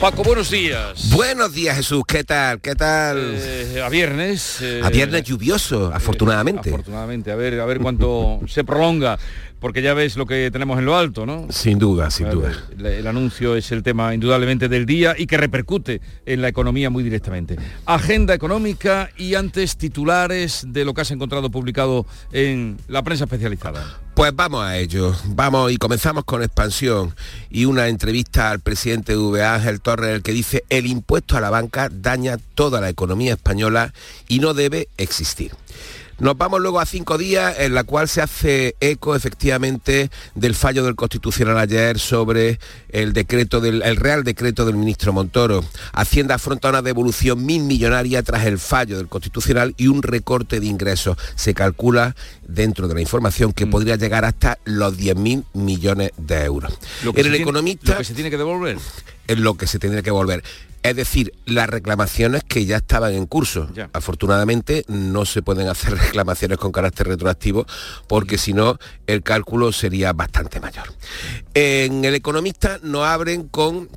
Paco, buenos días. Buenos días, Jesús. ¿Qué tal? ¿Qué tal? Eh, a viernes. eh, a viernes lluvioso, afortunadamente. Afortunadamente, a ver, a ver cuánto se prolonga, porque ya ves lo que tenemos en lo alto, ¿no? Sin duda, sin duda. El, el anuncio es el tema indudablemente del día y que repercute en la economía muy directamente. Agenda económica y antes titulares de lo que has encontrado publicado en la prensa especializada. Pues vamos a ello. Vamos y comenzamos con expansión y una entrevista al presidente de VA, Ángel Torres, el que dice el impuesto a la banca daña toda la economía española y no debe existir. Nos vamos luego a cinco días en la cual se hace eco efectivamente del fallo del Constitucional ayer sobre el decreto del el Real Decreto del ministro Montoro. Hacienda afronta una devolución mil millonaria tras el fallo del Constitucional y un recorte de ingresos. Se calcula dentro de la información Mm. que podría llegar hasta los 10.000 millones de euros. Lo que En el tiene- economista lo que se tiene que devolver. En lo que se tendría que volver. Es decir, las reclamaciones que ya estaban en curso. Afortunadamente no se pueden hacer reclamaciones con carácter retroactivo porque si no el cálculo sería bastante mayor. En el economista no abren con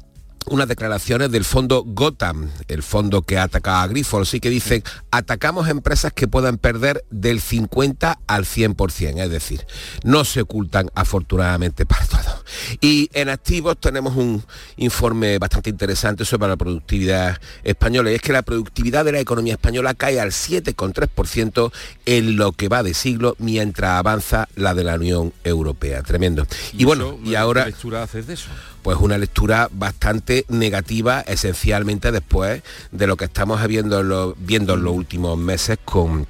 unas declaraciones del fondo Gotham, el fondo que ataca a Grifols y que dicen atacamos empresas que puedan perder del 50 al 100%, es decir, no se ocultan afortunadamente para todo. Y en activos tenemos un informe bastante interesante sobre la productividad española y es que la productividad de la economía española cae al 7,3% en lo que va de siglo mientras avanza la de la Unión Europea. Tremendo. Y, bueno, y ahora... ¿Qué lectura haces de eso? Pues una lectura bastante negativa, esencialmente después de lo que estamos viendo, viendo en los últimos meses con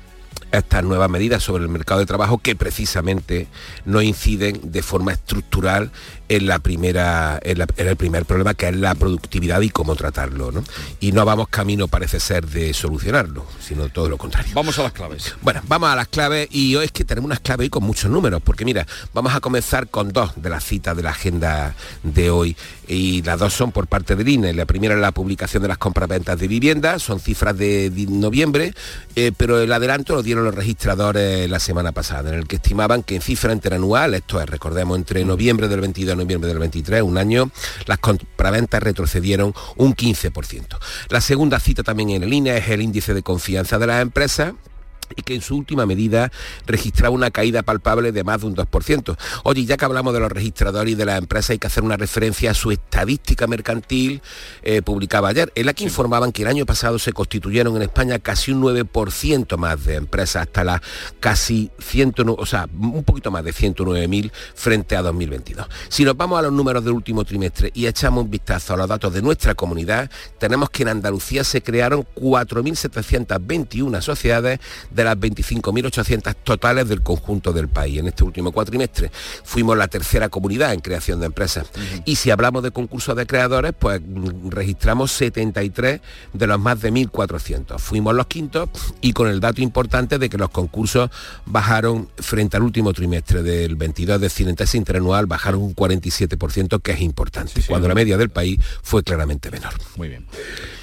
estas nuevas medidas sobre el mercado de trabajo que precisamente no inciden de forma estructural en la primera en, el primer problema que es la productividad y cómo tratarlo ¿no? y no vamos camino parece ser de solucionarlo sino todo lo contrario. Vamos a las claves. Bueno vamos a las claves y hoy es que tenemos unas claves hoy con muchos números porque mira vamos a comenzar con dos de las citas de la agenda de hoy. Y las dos son por parte del INE la primera es la publicación de las compraventas de vivienda son cifras de, noviembre eh, pero el adelanto lo dieron los registradores la semana pasada en el que estimaban que en cifra interanual esto es recordemos entre noviembre del 22 noviembre del 23, un año, las compraventas retrocedieron un 15%. La segunda cita también en INE es el índice de confianza de las empresas, y que en su última medida registraba una caída palpable de más de un 2%. Oye, ya que hablamos de los registradores y de las empresas, hay que hacer una referencia a su estadística mercantil eh, publicada ayer, en la que informaban que el año pasado se constituyeron en España casi un 9% más de empresas, hasta las casi 100, o sea, un poquito más de 109.000 frente a 2022. Si nos vamos a los números del último trimestre y echamos un vistazo a los datos de nuestra comunidad, tenemos que en Andalucía se crearon 4.721 sociedades de las 25.800 totales del conjunto del país. En este último cuatrimestre fuimos la tercera comunidad en creación de empresas. Y si hablamos de concursos de creadores, pues mm, registramos 73 de los más de 1.400. Fuimos los quintos y con el dato importante de que los concursos bajaron frente al último trimestre del 22, de decir, en interanual bajaron un 47%, que es importante, cuando la media del país fue claramente menor. Muy bien.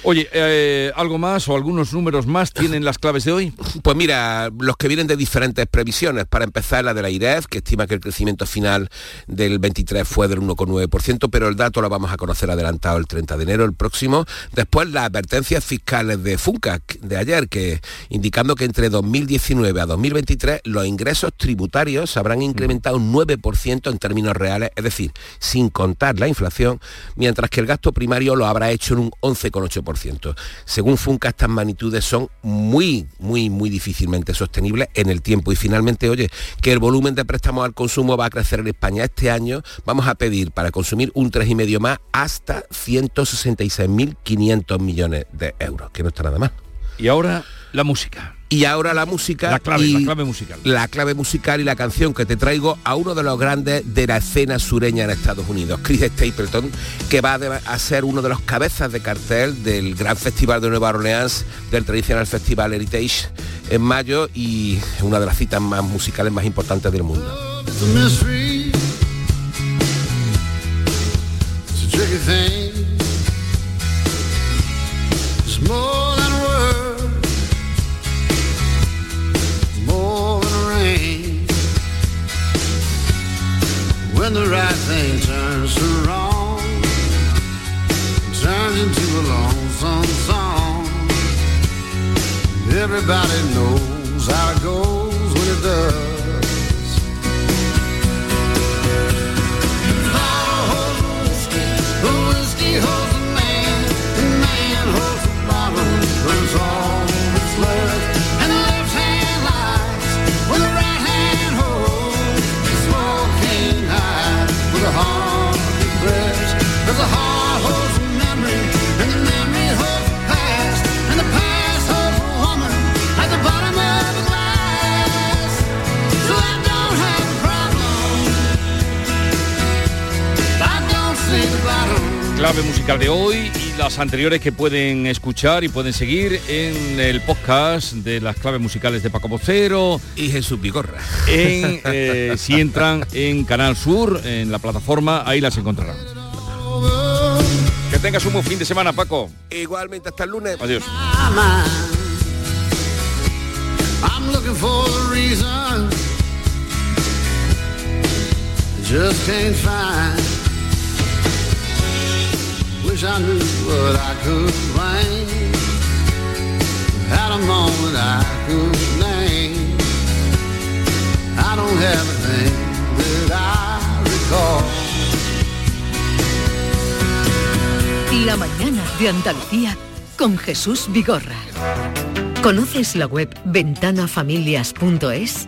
Oye, eh, ¿algo más o algunos números más tienen las claves de hoy? Pues mira, mira, los que vienen de diferentes previsiones. Para empezar, la de la IREF, que estima que el crecimiento final del 23 fue del 1,9%, pero el dato lo vamos a conocer adelantado el 30 de enero, el próximo. Después, las advertencias fiscales de FUNCAC de ayer, que indicando que entre 2019 a 2023 los ingresos tributarios habrán incrementado un 9% en términos reales, es decir, sin contar la inflación, mientras que el gasto primario lo habrá hecho en un 11,8%. Según FUNCAC, estas magnitudes son muy, muy, muy difíciles difícilmente sostenible en el tiempo. Y finalmente, oye, que el volumen de préstamos al consumo va a crecer en España este año. Vamos a pedir para consumir un 3,5 más hasta 166.500 millones de euros, que no está nada más. Y ahora la música. Y ahora la música. La clave, la clave musical. La clave musical y la canción que te traigo a uno de los grandes de la escena sureña en Estados Unidos, Chris Stapleton, que va a ser uno de los cabezas de cartel del gran festival de Nueva Orleans, del tradicional festival Heritage, en mayo y una de las citas más musicales más importantes del mundo. Anteriores que pueden escuchar y pueden seguir en el podcast de las claves musicales de Paco Vocero y Jesús Bigorra. Eh, si entran en Canal Sur, en la plataforma, ahí las encontrarán. Que tengas un buen fin de semana, Paco. Igualmente, hasta el lunes. Adiós. I'm looking for the reason just can't find. I don't have I recall. La mañana de Andalucía con Jesús Vigorra. ¿Conoces la web ventanafamilias.es?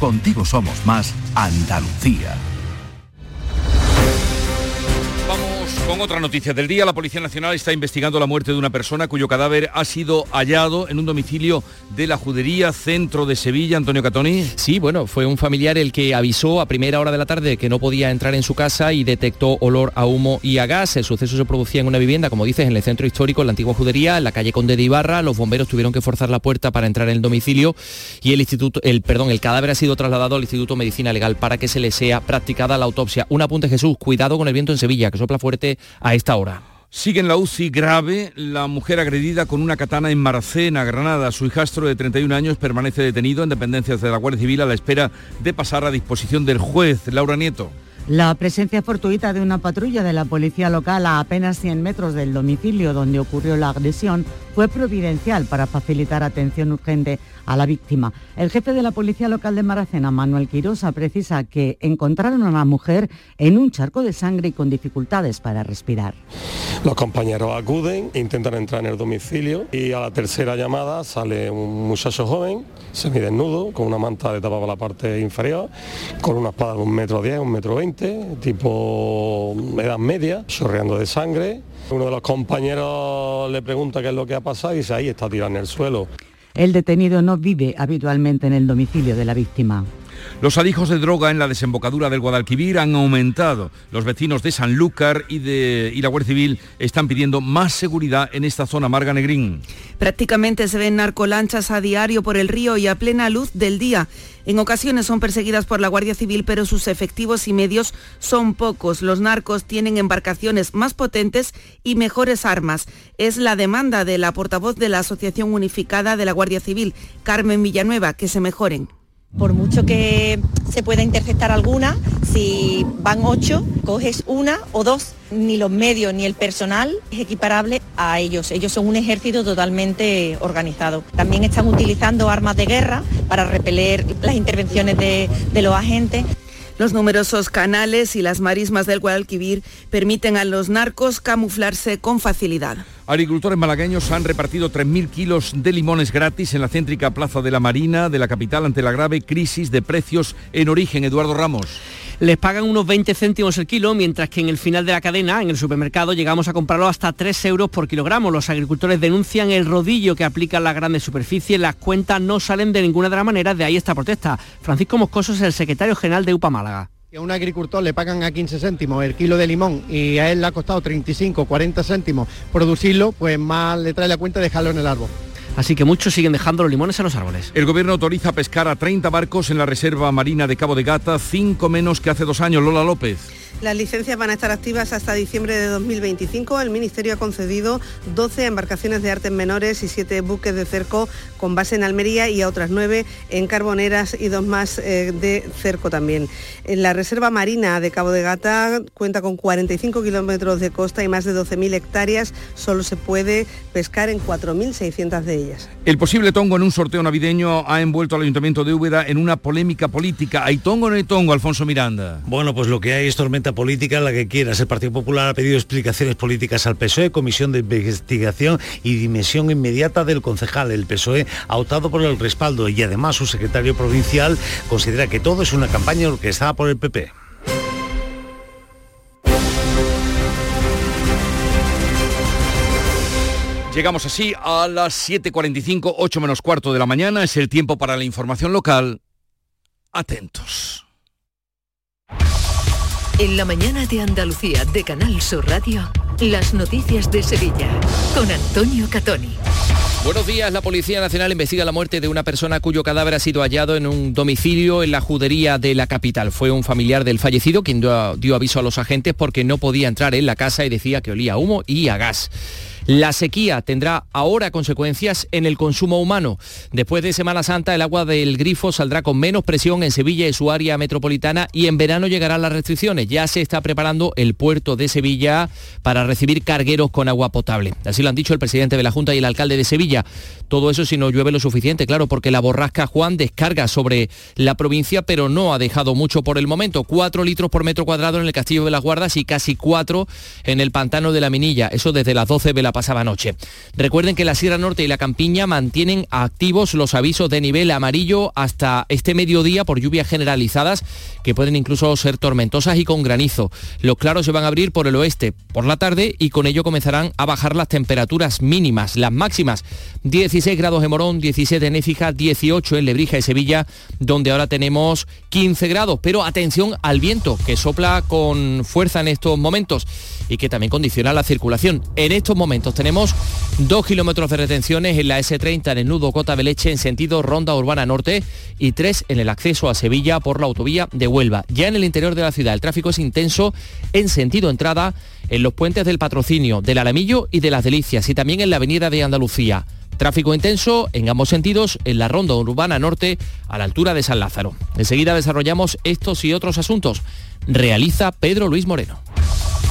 Contigo somos más Andalucía. Con otra noticia del día. La Policía Nacional está investigando la muerte de una persona cuyo cadáver ha sido hallado en un domicilio de la Judería Centro de Sevilla. Antonio Catoni. Sí, bueno, fue un familiar el que avisó a primera hora de la tarde que no podía entrar en su casa y detectó olor a humo y a gas. El suceso se producía en una vivienda, como dices, en el centro histórico, en la antigua Judería, en la calle Conde de Ibarra. Los bomberos tuvieron que forzar la puerta para entrar en el domicilio y el instituto, el perdón, el cadáver ha sido trasladado al Instituto de Medicina Legal para que se le sea practicada la autopsia. Un apunte Jesús, cuidado con el viento en Sevilla, que sopla fuerte a esta hora. Sigue en la UCI grave la mujer agredida con una katana en Maracena, Granada. Su hijastro de 31 años permanece detenido en dependencias de la Guardia Civil a la espera de pasar a disposición del juez. Laura Nieto. La presencia fortuita de una patrulla de la policía local a apenas 100 metros del domicilio donde ocurrió la agresión fue providencial para facilitar atención urgente a la víctima. El jefe de la policía local de Maracena, Manuel Quirosa, precisa que encontraron a una mujer en un charco de sangre y con dificultades para respirar. Los compañeros acuden, intentan entrar en el domicilio y a la tercera llamada sale un muchacho joven, semidesnudo, con una manta de tapa para la parte inferior, con una espada de un metro diez, un metro veinte, tipo edad media, chorreando de sangre. Uno de los compañeros le pregunta qué es lo que ha pasado y dice, ahí está tirado en el suelo. El detenido no vive habitualmente en el domicilio de la víctima. Los alijos de droga en la desembocadura del Guadalquivir han aumentado. Los vecinos de Sanlúcar y, de, y la Guardia Civil están pidiendo más seguridad en esta zona Marga Negrín. Prácticamente se ven narcolanchas a diario por el río y a plena luz del día. En ocasiones son perseguidas por la Guardia Civil, pero sus efectivos y medios son pocos. Los narcos tienen embarcaciones más potentes y mejores armas. Es la demanda de la portavoz de la Asociación Unificada de la Guardia Civil, Carmen Villanueva, que se mejoren. Por mucho que se pueda interceptar alguna, si van ocho, coges una o dos. Ni los medios ni el personal es equiparable a ellos. Ellos son un ejército totalmente organizado. También están utilizando armas de guerra para repeler las intervenciones de, los agentes. Los numerosos canales y las marismas del Guadalquivir permiten a los narcos camuflarse con facilidad. Agricultores malagueños han repartido 3.000 kilos de limones gratis en la céntrica Plaza de la Marina de la capital ante la grave crisis de precios en origen. Eduardo Ramos. Les pagan unos 20 céntimos el kilo, mientras que en el final de la cadena, en el supermercado, llegamos a comprarlo hasta 3 euros por kilogramo. Los agricultores denuncian el rodillo que aplican las grandes superficies. Las cuentas no salen de ninguna de las maneras, de ahí esta protesta. Francisco Moscoso es el secretario general de UPA Málaga. Si a un agricultor le pagan a 15 céntimos el kilo de limón y a él le ha costado 35, 40 céntimos producirlo, pues más le trae la cuenta dejarlo en el árbol. así que muchos siguen dejando los limones en los árboles. El gobierno autoriza pescar a 30 barcos en la Reserva Marina de Cabo de Gata, cinco menos que hace dos años. Lola López. Las licencias van a estar activas hasta diciembre de 2025. El Ministerio ha concedido 12 embarcaciones de artes menores y 7 buques de cerco con base en Almería y a otras 9 en Carboneras y dos más eh, de cerco también. En la Reserva Marina de Cabo de Gata cuenta con 45 kilómetros de costa y más de 12.000 hectáreas. Solo se puede pescar en 4.600 de ellas. El posible tongo en un sorteo navideño ha envuelto al Ayuntamiento de Úbeda en una polémica política. ¿Hay tongo o no hay tongo, Alfonso Miranda? Bueno, pues lo que hay es tormenta política, la que quieras. El Partido Popular ha pedido explicaciones políticas al PSOE, comisión de investigación y dimensión inmediata del concejal. El PSOE ha optado por el respaldo y además su secretario provincial considera que todo es una campaña orquestada por el PP. Llegamos así a las 7.45, 8 menos cuarto de la mañana. Es el tiempo para la información local. Atentos. En la mañana de Andalucía de Canal Sur Radio, las noticias de Sevilla con Antonio Catoni. Buenos días, la Policía Nacional investiga la muerte de una persona cuyo cadáver ha sido hallado en un domicilio en la judería de la capital. Fue un familiar del fallecido quien dio, aviso a los agentes porque no podía entrar en la casa y decía que olía humo y a gas. La sequía tendrá ahora consecuencias en el consumo humano. Después de Semana Santa, el agua del grifo saldrá con menos presión en Sevilla y su área metropolitana y en verano llegarán las restricciones. Ya se está preparando el puerto de Sevilla para recibir cargueros con agua potable. Así lo han dicho el presidente de la Junta y el alcalde de Sevilla. Todo eso si no llueve lo suficiente, claro, porque la borrasca Juan descarga sobre la provincia, pero no ha dejado mucho por el momento. Cuatro litros por metro cuadrado en el Castillo de las Guardas y casi cuatro en el pantano de la Minilla. Eso desde las 12 de la pasada noche. Recuerden que la Sierra Norte y la Campiña mantienen activos los avisos de nivel amarillo hasta este mediodía por lluvias generalizadas que pueden incluso ser tormentosas y con granizo. Los claros se van a abrir por el oeste por la tarde y con ello comenzarán a bajar las temperaturas mínimas. Las máximas 16 grados en Morón, 17 en Écija, 18 en Lebrija y Sevilla, donde ahora tenemos 15 grados. Pero atención al viento que sopla con fuerza en estos momentos y que también condiciona la circulación. En estos momentos tenemos dos kilómetros de retenciones en la S30 en el nudo Cota Beleche en sentido Ronda Urbana Norte y tres en el acceso a Sevilla por la autovía de Huelva. Ya en el interior de la ciudad el tráfico es intenso en sentido entrada en los puentes del Patrocinio, del Alamillo y de las Delicias y también en la avenida de Andalucía. Tráfico intenso en ambos sentidos en la ronda urbana norte a la altura de San Lázaro. Enseguida desarrollamos estos y otros asuntos. Realiza Pedro Luis Moreno.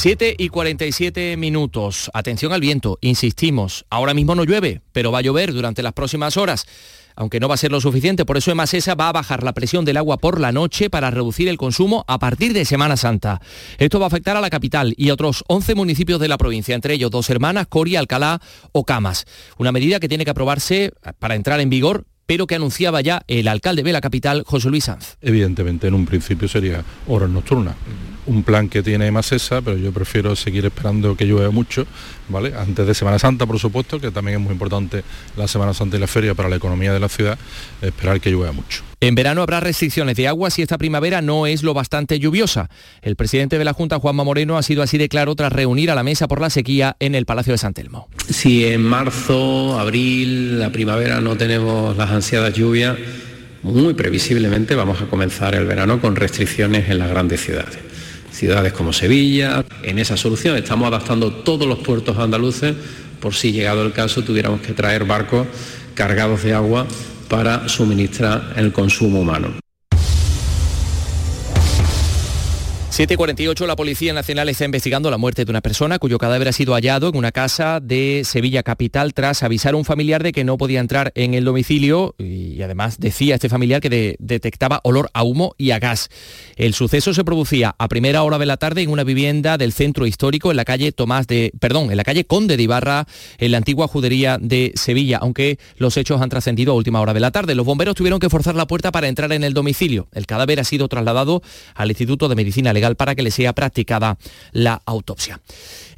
7 y 47 minutos. Atención al viento, insistimos. Ahora mismo no llueve, pero va a llover durante las próximas horas. Aunque no va a ser lo suficiente, por eso Emasesa va a bajar la presión del agua por la noche para reducir el consumo a partir de Semana Santa. Esto va a afectar a la capital y a otros 11 municipios de la provincia, entre ellos Dos Hermanas, Coria, Alcalá o Camas. Una medida que tiene que aprobarse para entrar en vigor pero que anunciaba ya el alcalde de la capital, José Luis Sanz. Evidentemente, en un principio sería horas nocturnas. Un plan que tiene Masesa, pero yo prefiero seguir esperando que llueva mucho, ¿vale? Antes de Semana Santa, por supuesto, que también es muy importante la Semana Santa y la feria para la economía de la ciudad, esperar que llueva mucho. En verano habrá restricciones de agua si esta primavera no es lo bastante lluviosa. El presidente de la Junta, Juanma Moreno, ha sido así de claro tras reunir a la mesa por la sequía en el Palacio de San Telmo. Si en marzo, abril, la primavera no tenemos las ansiadas lluvias, muy previsiblemente vamos a comenzar el verano con restricciones en las grandes ciudades. Ciudades como Sevilla, en esa solución estamos adaptando todos los puertos andaluces por si llegado el caso tuviéramos que traer barcos cargados de agua para suministrar el consumo humano. 7.48, la Policía Nacional está investigando la muerte de una persona cuyo cadáver ha sido hallado en una casa de Sevilla Capital tras avisar a un familiar de que no podía entrar en el domicilio y además decía este familiar que de- detectaba olor a humo y a gas. El suceso se producía a primera hora de la tarde en una vivienda del centro histórico en la calle Tomás de, perdón, en la calle Conde de Ibarra, en la antigua judería de Sevilla, aunque los hechos han trascendido a última hora de la tarde. Los bomberos tuvieron que forzar la puerta para entrar en el domicilio. El cadáver ha sido trasladado al Instituto de Medicina Legal para que le sea practicada la autopsia.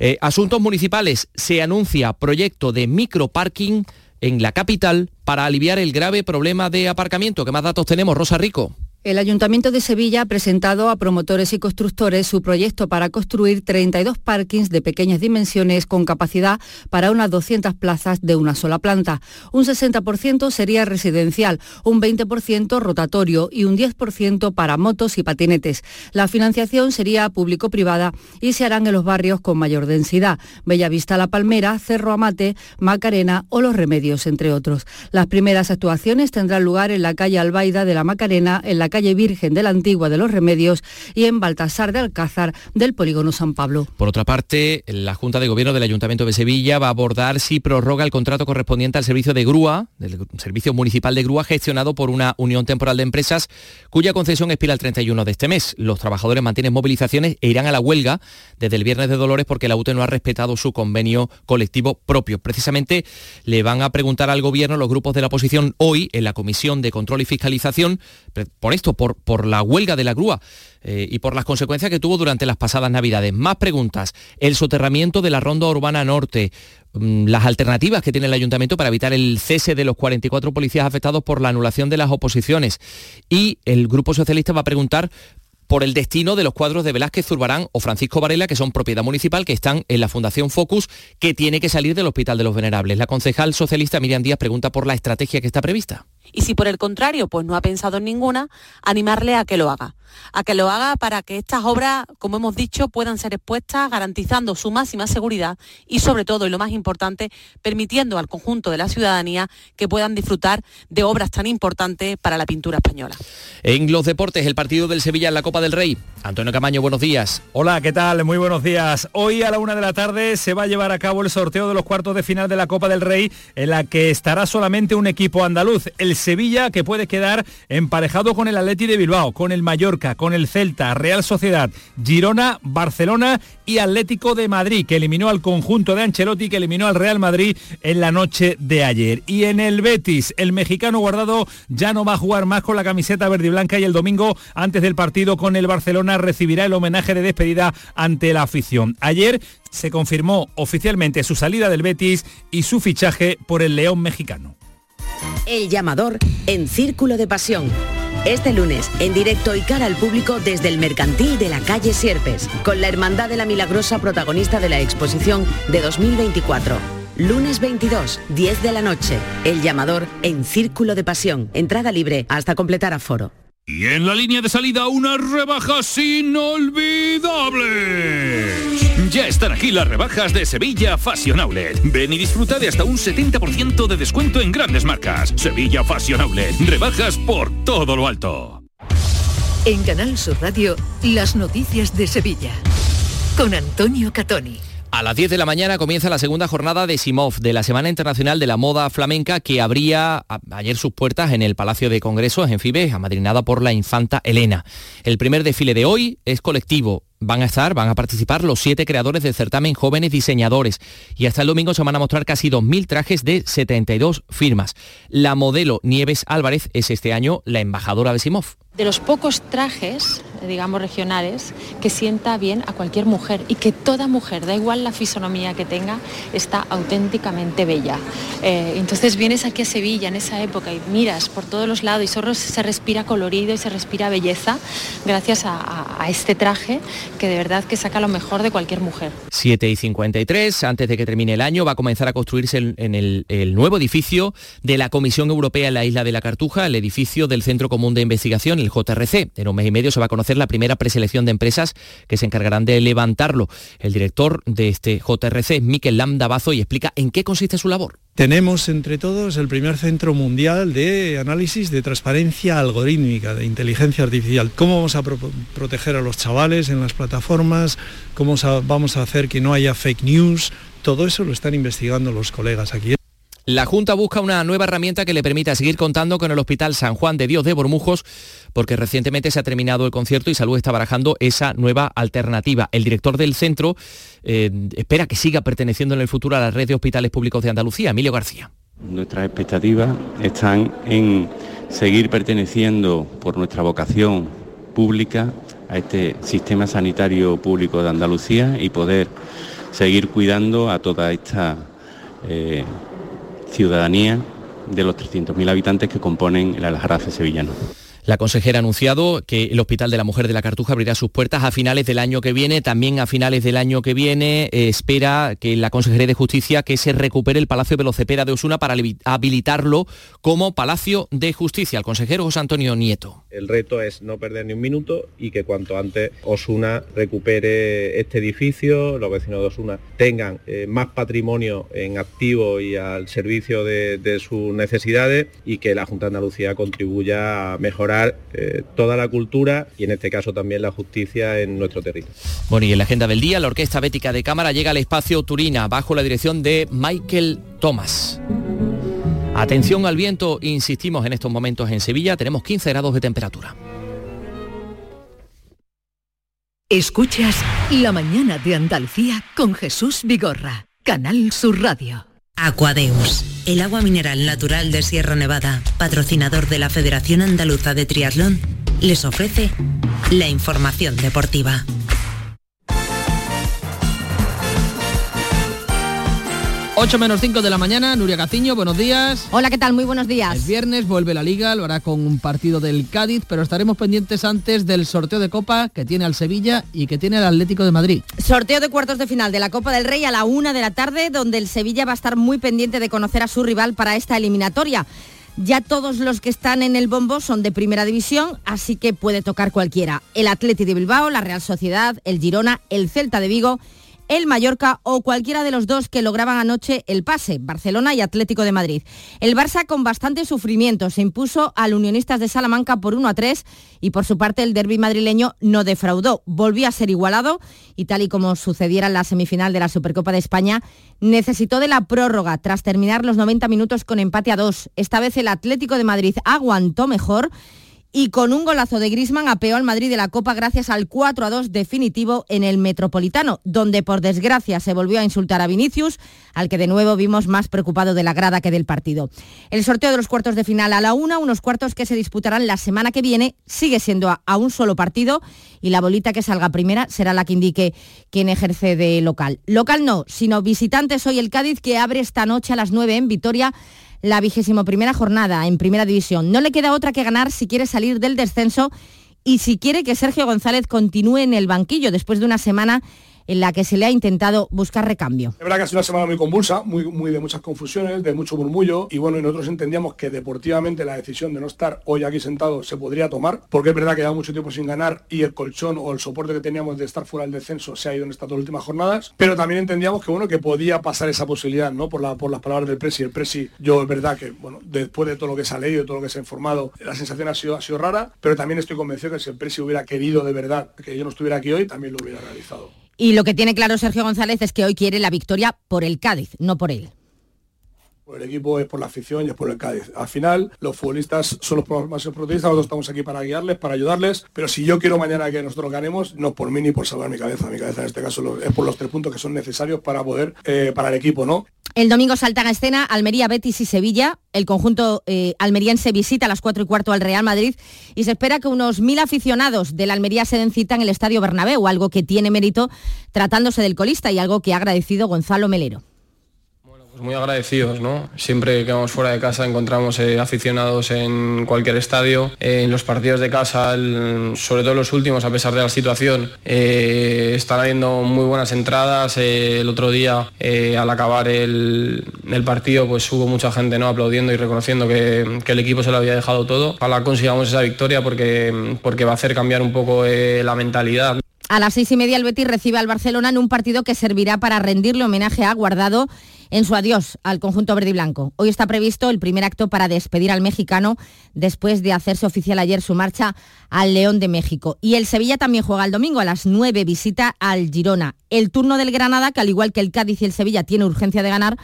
Eh, asuntos municipales. Se anuncia proyecto de microparking en la capital para aliviar el grave problema de aparcamiento. ¿Qué más datos tenemos, Rosa Rico? El Ayuntamiento de Sevilla ha presentado a promotores y constructores su proyecto para construir 32 parkings de pequeñas dimensiones con capacidad para unas 200 plazas de una sola planta. Un 60% sería residencial, un 20% rotatorio y un 10% para motos y patinetes. La financiación sería público-privada y se harán en los barrios con mayor densidad. Bellavista La Palmera, Cerro Amate, Macarena o Los Remedios, entre otros. Las primeras actuaciones tendrán lugar en la calle Albaida de la Macarena, en la calle Virgen de la Antigua de los Remedios y en Baltasar de Alcázar del Polígono San Pablo. Por otra parte, la Junta de Gobierno del Ayuntamiento de Sevilla va a abordar si prorroga el contrato correspondiente al servicio de grúa, del Servicio Municipal de Grúa, gestionado por una unión temporal de empresas cuya concesión expira el 31 de este mes. Los trabajadores mantienen movilizaciones e irán a la huelga desde el viernes de Dolores porque la UTE no ha respetado su convenio colectivo propio. Precisamente le van a preguntar al Gobierno los grupos de la oposición hoy en la Comisión de Control y Fiscalización por esto, por, la huelga de la grúa eh, y por las consecuencias que tuvo durante las pasadas Navidades. Más preguntas. El soterramiento de la Ronda Urbana Norte, mm, las alternativas que tiene el ayuntamiento para evitar el cese de los 44 policías afectados por la anulación de las oposiciones. Y el Grupo Socialista va a preguntar por el destino de los cuadros de Velázquez Zurbarán o Francisco Varela, que son propiedad municipal, que están en la Fundación Focus, que tiene que salir del Hospital de los Venerables. La concejal socialista Miriam Díaz pregunta por la estrategia que está prevista. Y si por el contrario pues no ha pensado en ninguna, animarle a que lo haga. A que lo haga para que estas obras, como hemos dicho, puedan ser expuestas garantizando su máxima seguridad y sobre todo, y lo más importante, permitiendo al conjunto de la ciudadanía que puedan disfrutar de obras tan importantes para la pintura española. En los deportes, el partido del Sevilla en la Copa del Rey. Antonio Camaño, buenos días. Hola, ¿qué tal? Muy buenos días. Hoy a la una de la tarde se va a llevar a cabo el sorteo de los cuartos de final de la Copa del Rey, en la que estará solamente un equipo andaluz, el Sevilla, que puede quedar emparejado con el Atleti de Bilbao, con el Mallorca, con el Celta, Real Sociedad, Girona, Barcelona y Atlético de Madrid, que eliminó al conjunto de Ancelotti, que eliminó al Real Madrid en la noche de ayer. Y en el Betis, el mexicano guardado ya no va a jugar más con la camiseta verde y blanca y el domingo, antes del partido con el Barcelona, recibirá el homenaje de despedida ante la afición. Ayer se confirmó oficialmente su salida del Betis y su fichaje por el León mexicano. El llamador en Círculo de Pasión. Este lunes, en directo y cara al público desde el mercantil de la calle Sierpes, con la Hermandad de la Milagrosa protagonista de la exposición de 2024. Lunes 22, 10 de la noche. El llamador en Círculo de Pasión. Entrada libre hasta completar aforo. Y en la línea de salida unas rebajas inolvidables. Ya están aquí las rebajas de Sevilla Fashion Outlet. Ven y disfruta de hasta un 70% de descuento en grandes marcas. Sevilla Fashion Outlet. Rebajas por todo lo alto. En Canal Sur Radio, las noticias de Sevilla. Con Antonio Catoni. A las 10 de la mañana comienza la segunda jornada de Simov, de la Semana Internacional de la Moda Flamenca, que abría ayer sus puertas en el Palacio de Congresos en Fibes, amadrinada por la infanta Elena. El primer desfile de hoy es colectivo. Van a estar, van a participar los siete creadores del certamen jóvenes diseñadores y hasta el domingo se van a mostrar casi 2.000 trajes de 72 firmas. La modelo Nieves Álvarez es este año la embajadora de Simov. de los pocos trajes, digamos, regionales, que sienta bien a cualquier mujer y que toda mujer, da igual la fisonomía que tenga, está auténticamente bella. Eh, entonces vienes aquí a Sevilla en esa época y miras por todos los lados y solo se respira colorido y se respira belleza gracias a, este traje que de verdad que saca lo mejor de cualquier mujer. 7 y 53, antes de que termine el año, va a comenzar a construirse en, el nuevo edificio de la Comisión Europea en la isla de la Cartuja, el edificio del Centro Común de Investigación, el JRC. En un mes y medio se va a conocer la primera preselección de empresas que se encargarán de levantarlo. El director de este JRC Miquel Lamdabazo y explica en qué consiste su labor. Tenemos entre todos el primer centro mundial de análisis de transparencia algorítmica, de inteligencia artificial. ¿Cómo vamos a proteger a los chavales en las plataformas? ¿Cómo vamos a hacer que no haya fake news? Todo eso lo están investigando los colegas aquí. La Junta busca una nueva herramienta que le permita seguir contando con el Hospital San Juan de Dios de Bormujos, porque recientemente se ha terminado el concierto y Salud está barajando esa nueva alternativa. El director del centro eh, espera que siga perteneciendo en el futuro a la red de hospitales públicos de Andalucía, Emilio García. Nuestras expectativas están en seguir perteneciendo por nuestra vocación pública a este sistema sanitario público de Andalucía y poder seguir cuidando a toda esta eh, ciudadanía de los 300.000 habitantes que componen el Aljarafe sevillano. La consejera ha anunciado que el Hospital de la Mujer de la Cartuja abrirá sus puertas a finales del año que viene. También a finales del año que viene eh, espera que la Consejería de Justicia que se recupere el Palacio de de Osuna para habilitarlo como Palacio de Justicia. El consejero José Antonio Nieto. El reto es no perder ni un minuto y que cuanto antes Osuna recupere este edificio, los vecinos de Osuna tengan eh, más patrimonio en activo y al servicio de, sus necesidades y que la Junta de Andalucía contribuya a mejorar eh, toda la cultura y en este caso también la justicia en nuestro territorio. Bueno, y en la agenda del día, la Orquesta Bética de Cámara llega al espacio Turina bajo la dirección de Michael Thomas. Atención al viento, insistimos en estos momentos en Sevilla, tenemos 15 grados de temperatura. Escuchas La mañana de Andalucía con Jesús Vigorra, Canal Sur Radio. Aquadeus, el agua mineral natural de Sierra Nevada, patrocinador de la Federación Andaluza de Triatlón, les ofrece la información deportiva. 8 menos 5 de la mañana, Nuria Caciño, buenos días. Hola, ¿qué tal? Muy buenos días. El viernes vuelve la Liga, lo hará con un partido del Cádiz, pero estaremos pendientes antes del sorteo de Copa que tiene al Sevilla y que tiene el Atlético de Madrid. Sorteo de cuartos de final de la Copa del Rey a la una de la tarde, donde el Sevilla va a estar muy pendiente de conocer a su rival para esta eliminatoria. Ya todos los que están en el bombo son de primera división, así que puede tocar cualquiera. El Atlético de Bilbao, la Real Sociedad, el Girona, el Celta de Vigo el Mallorca o cualquiera de los dos que lograban anoche el pase, Barcelona y Atlético de Madrid. El Barça con bastante sufrimiento se impuso al Unionistas de Salamanca por 1 a 3 y por su parte el derby madrileño no defraudó, volvió a ser igualado y tal y como sucediera en la semifinal de la Supercopa de España, necesitó de la prórroga tras terminar los 90 minutos con empate a 2. Esta vez el Atlético de Madrid aguantó mejor y con un golazo de Grisman apeó al Madrid de la Copa gracias al 4 a 2 definitivo en el Metropolitano, donde por desgracia se volvió a insultar a Vinicius, al que de nuevo vimos más preocupado de la grada que del partido. El sorteo de los cuartos de final a la una, unos cuartos que se disputarán la semana que viene, sigue siendo a, a un solo partido y la bolita que salga primera será la que indique quién ejerce de local. Local no, sino visitantes hoy el Cádiz que abre esta noche a las 9 en Vitoria la vigésimo primera jornada en Primera División. No le queda otra que ganar si quiere salir del descenso y si quiere que Sergio González continúe en el banquillo después de una semana en la que se le ha intentado buscar recambio. Es verdad que ha sido una semana muy convulsa, muy, muy de muchas confusiones, de mucho murmullo y bueno, y nosotros entendíamos que deportivamente la decisión de no estar hoy aquí sentado se podría tomar, porque es verdad que lleva mucho tiempo sin ganar y el colchón o el soporte que teníamos de estar fuera del descenso se ha ido en estas dos últimas jornadas, pero también entendíamos que bueno, que podía pasar esa posibilidad, ¿no? Por, la, por las palabras del Presi. El Presi, yo es verdad que, bueno, después de todo lo que se ha leído, todo lo que se ha informado, la sensación ha sido, ha sido rara, pero también estoy convencido que si el Presi hubiera querido de verdad que yo no estuviera aquí hoy, también lo hubiera realizado. Y lo que tiene claro Sergio González es que hoy quiere la victoria por el Cádiz, no por él. Por el equipo es por la afición y es por el Cádiz. Al final, los futbolistas son los más protagonistas, nosotros estamos aquí para guiarles, para ayudarles, pero si yo quiero mañana que nosotros ganemos, no por mí ni por salvar mi cabeza, mi cabeza en este caso es por los tres puntos que son necesarios para poder, eh, para el equipo, ¿no? El domingo saltan a escena Almería, Betis y Sevilla. El conjunto eh, almeriense visita a las 4 y cuarto al Real Madrid y se espera que unos mil aficionados de la Almería se den cita en el Estadio Bernabéu, algo que tiene mérito tratándose del colista y algo que ha agradecido Gonzalo Melero Muy agradecidos, ¿no? Siempre que vamos fuera de casa encontramos eh, aficionados en cualquier estadio. Eh, en los partidos de casa, sobre todo los últimos, a pesar de la situación, eh, están habiendo muy buenas entradas. el otro día, al acabar el, partido, pues hubo mucha gente ¿no? aplaudiendo y reconociendo que, el equipo se lo había dejado todo. Ojalá consigamos esa victoria porque, porque va a hacer cambiar un poco la mentalidad. A las seis y media el Betis recibe al Barcelona en un partido que servirá para rendirle homenaje a Guardado en su adiós al conjunto verde y blanco. Hoy está previsto el primer acto para despedir al mexicano después de hacerse oficial ayer su marcha al León de México. Y el Sevilla también juega el domingo a las 9, visita al Girona. El turno del Granada, que al igual que el Cádiz y el Sevilla tiene urgencia de ganar,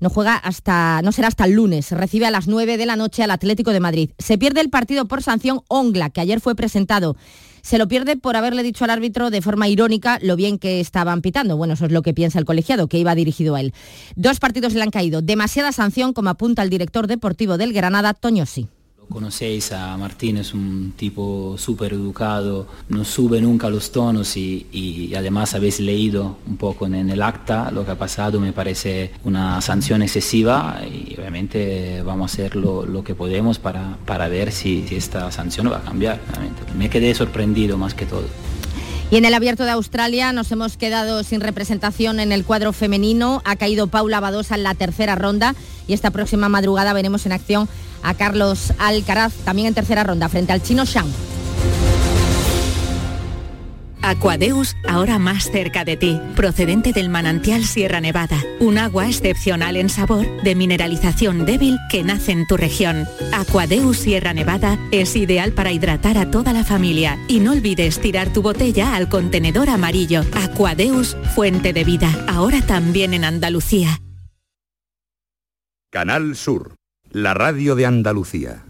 no juega hasta, no será hasta el lunes. Recibe a las 9 de la noche al Atlético de Madrid. Se pierde el partido por sanción Ongla, que ayer fue presentado se lo pierde por haberle dicho al árbitro de forma irónica lo bien que estaban pitando. Bueno, eso es lo que piensa el colegiado, que iba dirigido a él. Dos partidos le han caído. Demasiada sanción, como apunta el director deportivo del Granada, Toño Sí. Conocéis a Martín, es un tipo súper educado, no sube nunca los tonos y, además habéis leído un poco en, el acta lo que ha pasado, me parece una sanción excesiva y obviamente vamos a hacer lo, que podemos para, para ver si, si, esta sanción va a cambiar. Me quedé sorprendido más que todo. Y en el abierto de Australia nos hemos quedado sin representación en el cuadro femenino. Ha caído Paula Badosa en la tercera ronda y esta próxima madrugada veremos en acción a Carlos Alcaraz también en tercera ronda frente al chino Shang. Aquadeus, ahora más cerca de ti, procedente del manantial Sierra Nevada, un agua excepcional en sabor, de mineralización débil que nace en tu región. Aquadeus Sierra Nevada es ideal para hidratar a toda la familia y no olvides tirar tu botella al contenedor amarillo. Aquadeus, fuente de vida, ahora también en Andalucía. Canal Sur, la radio de Andalucía.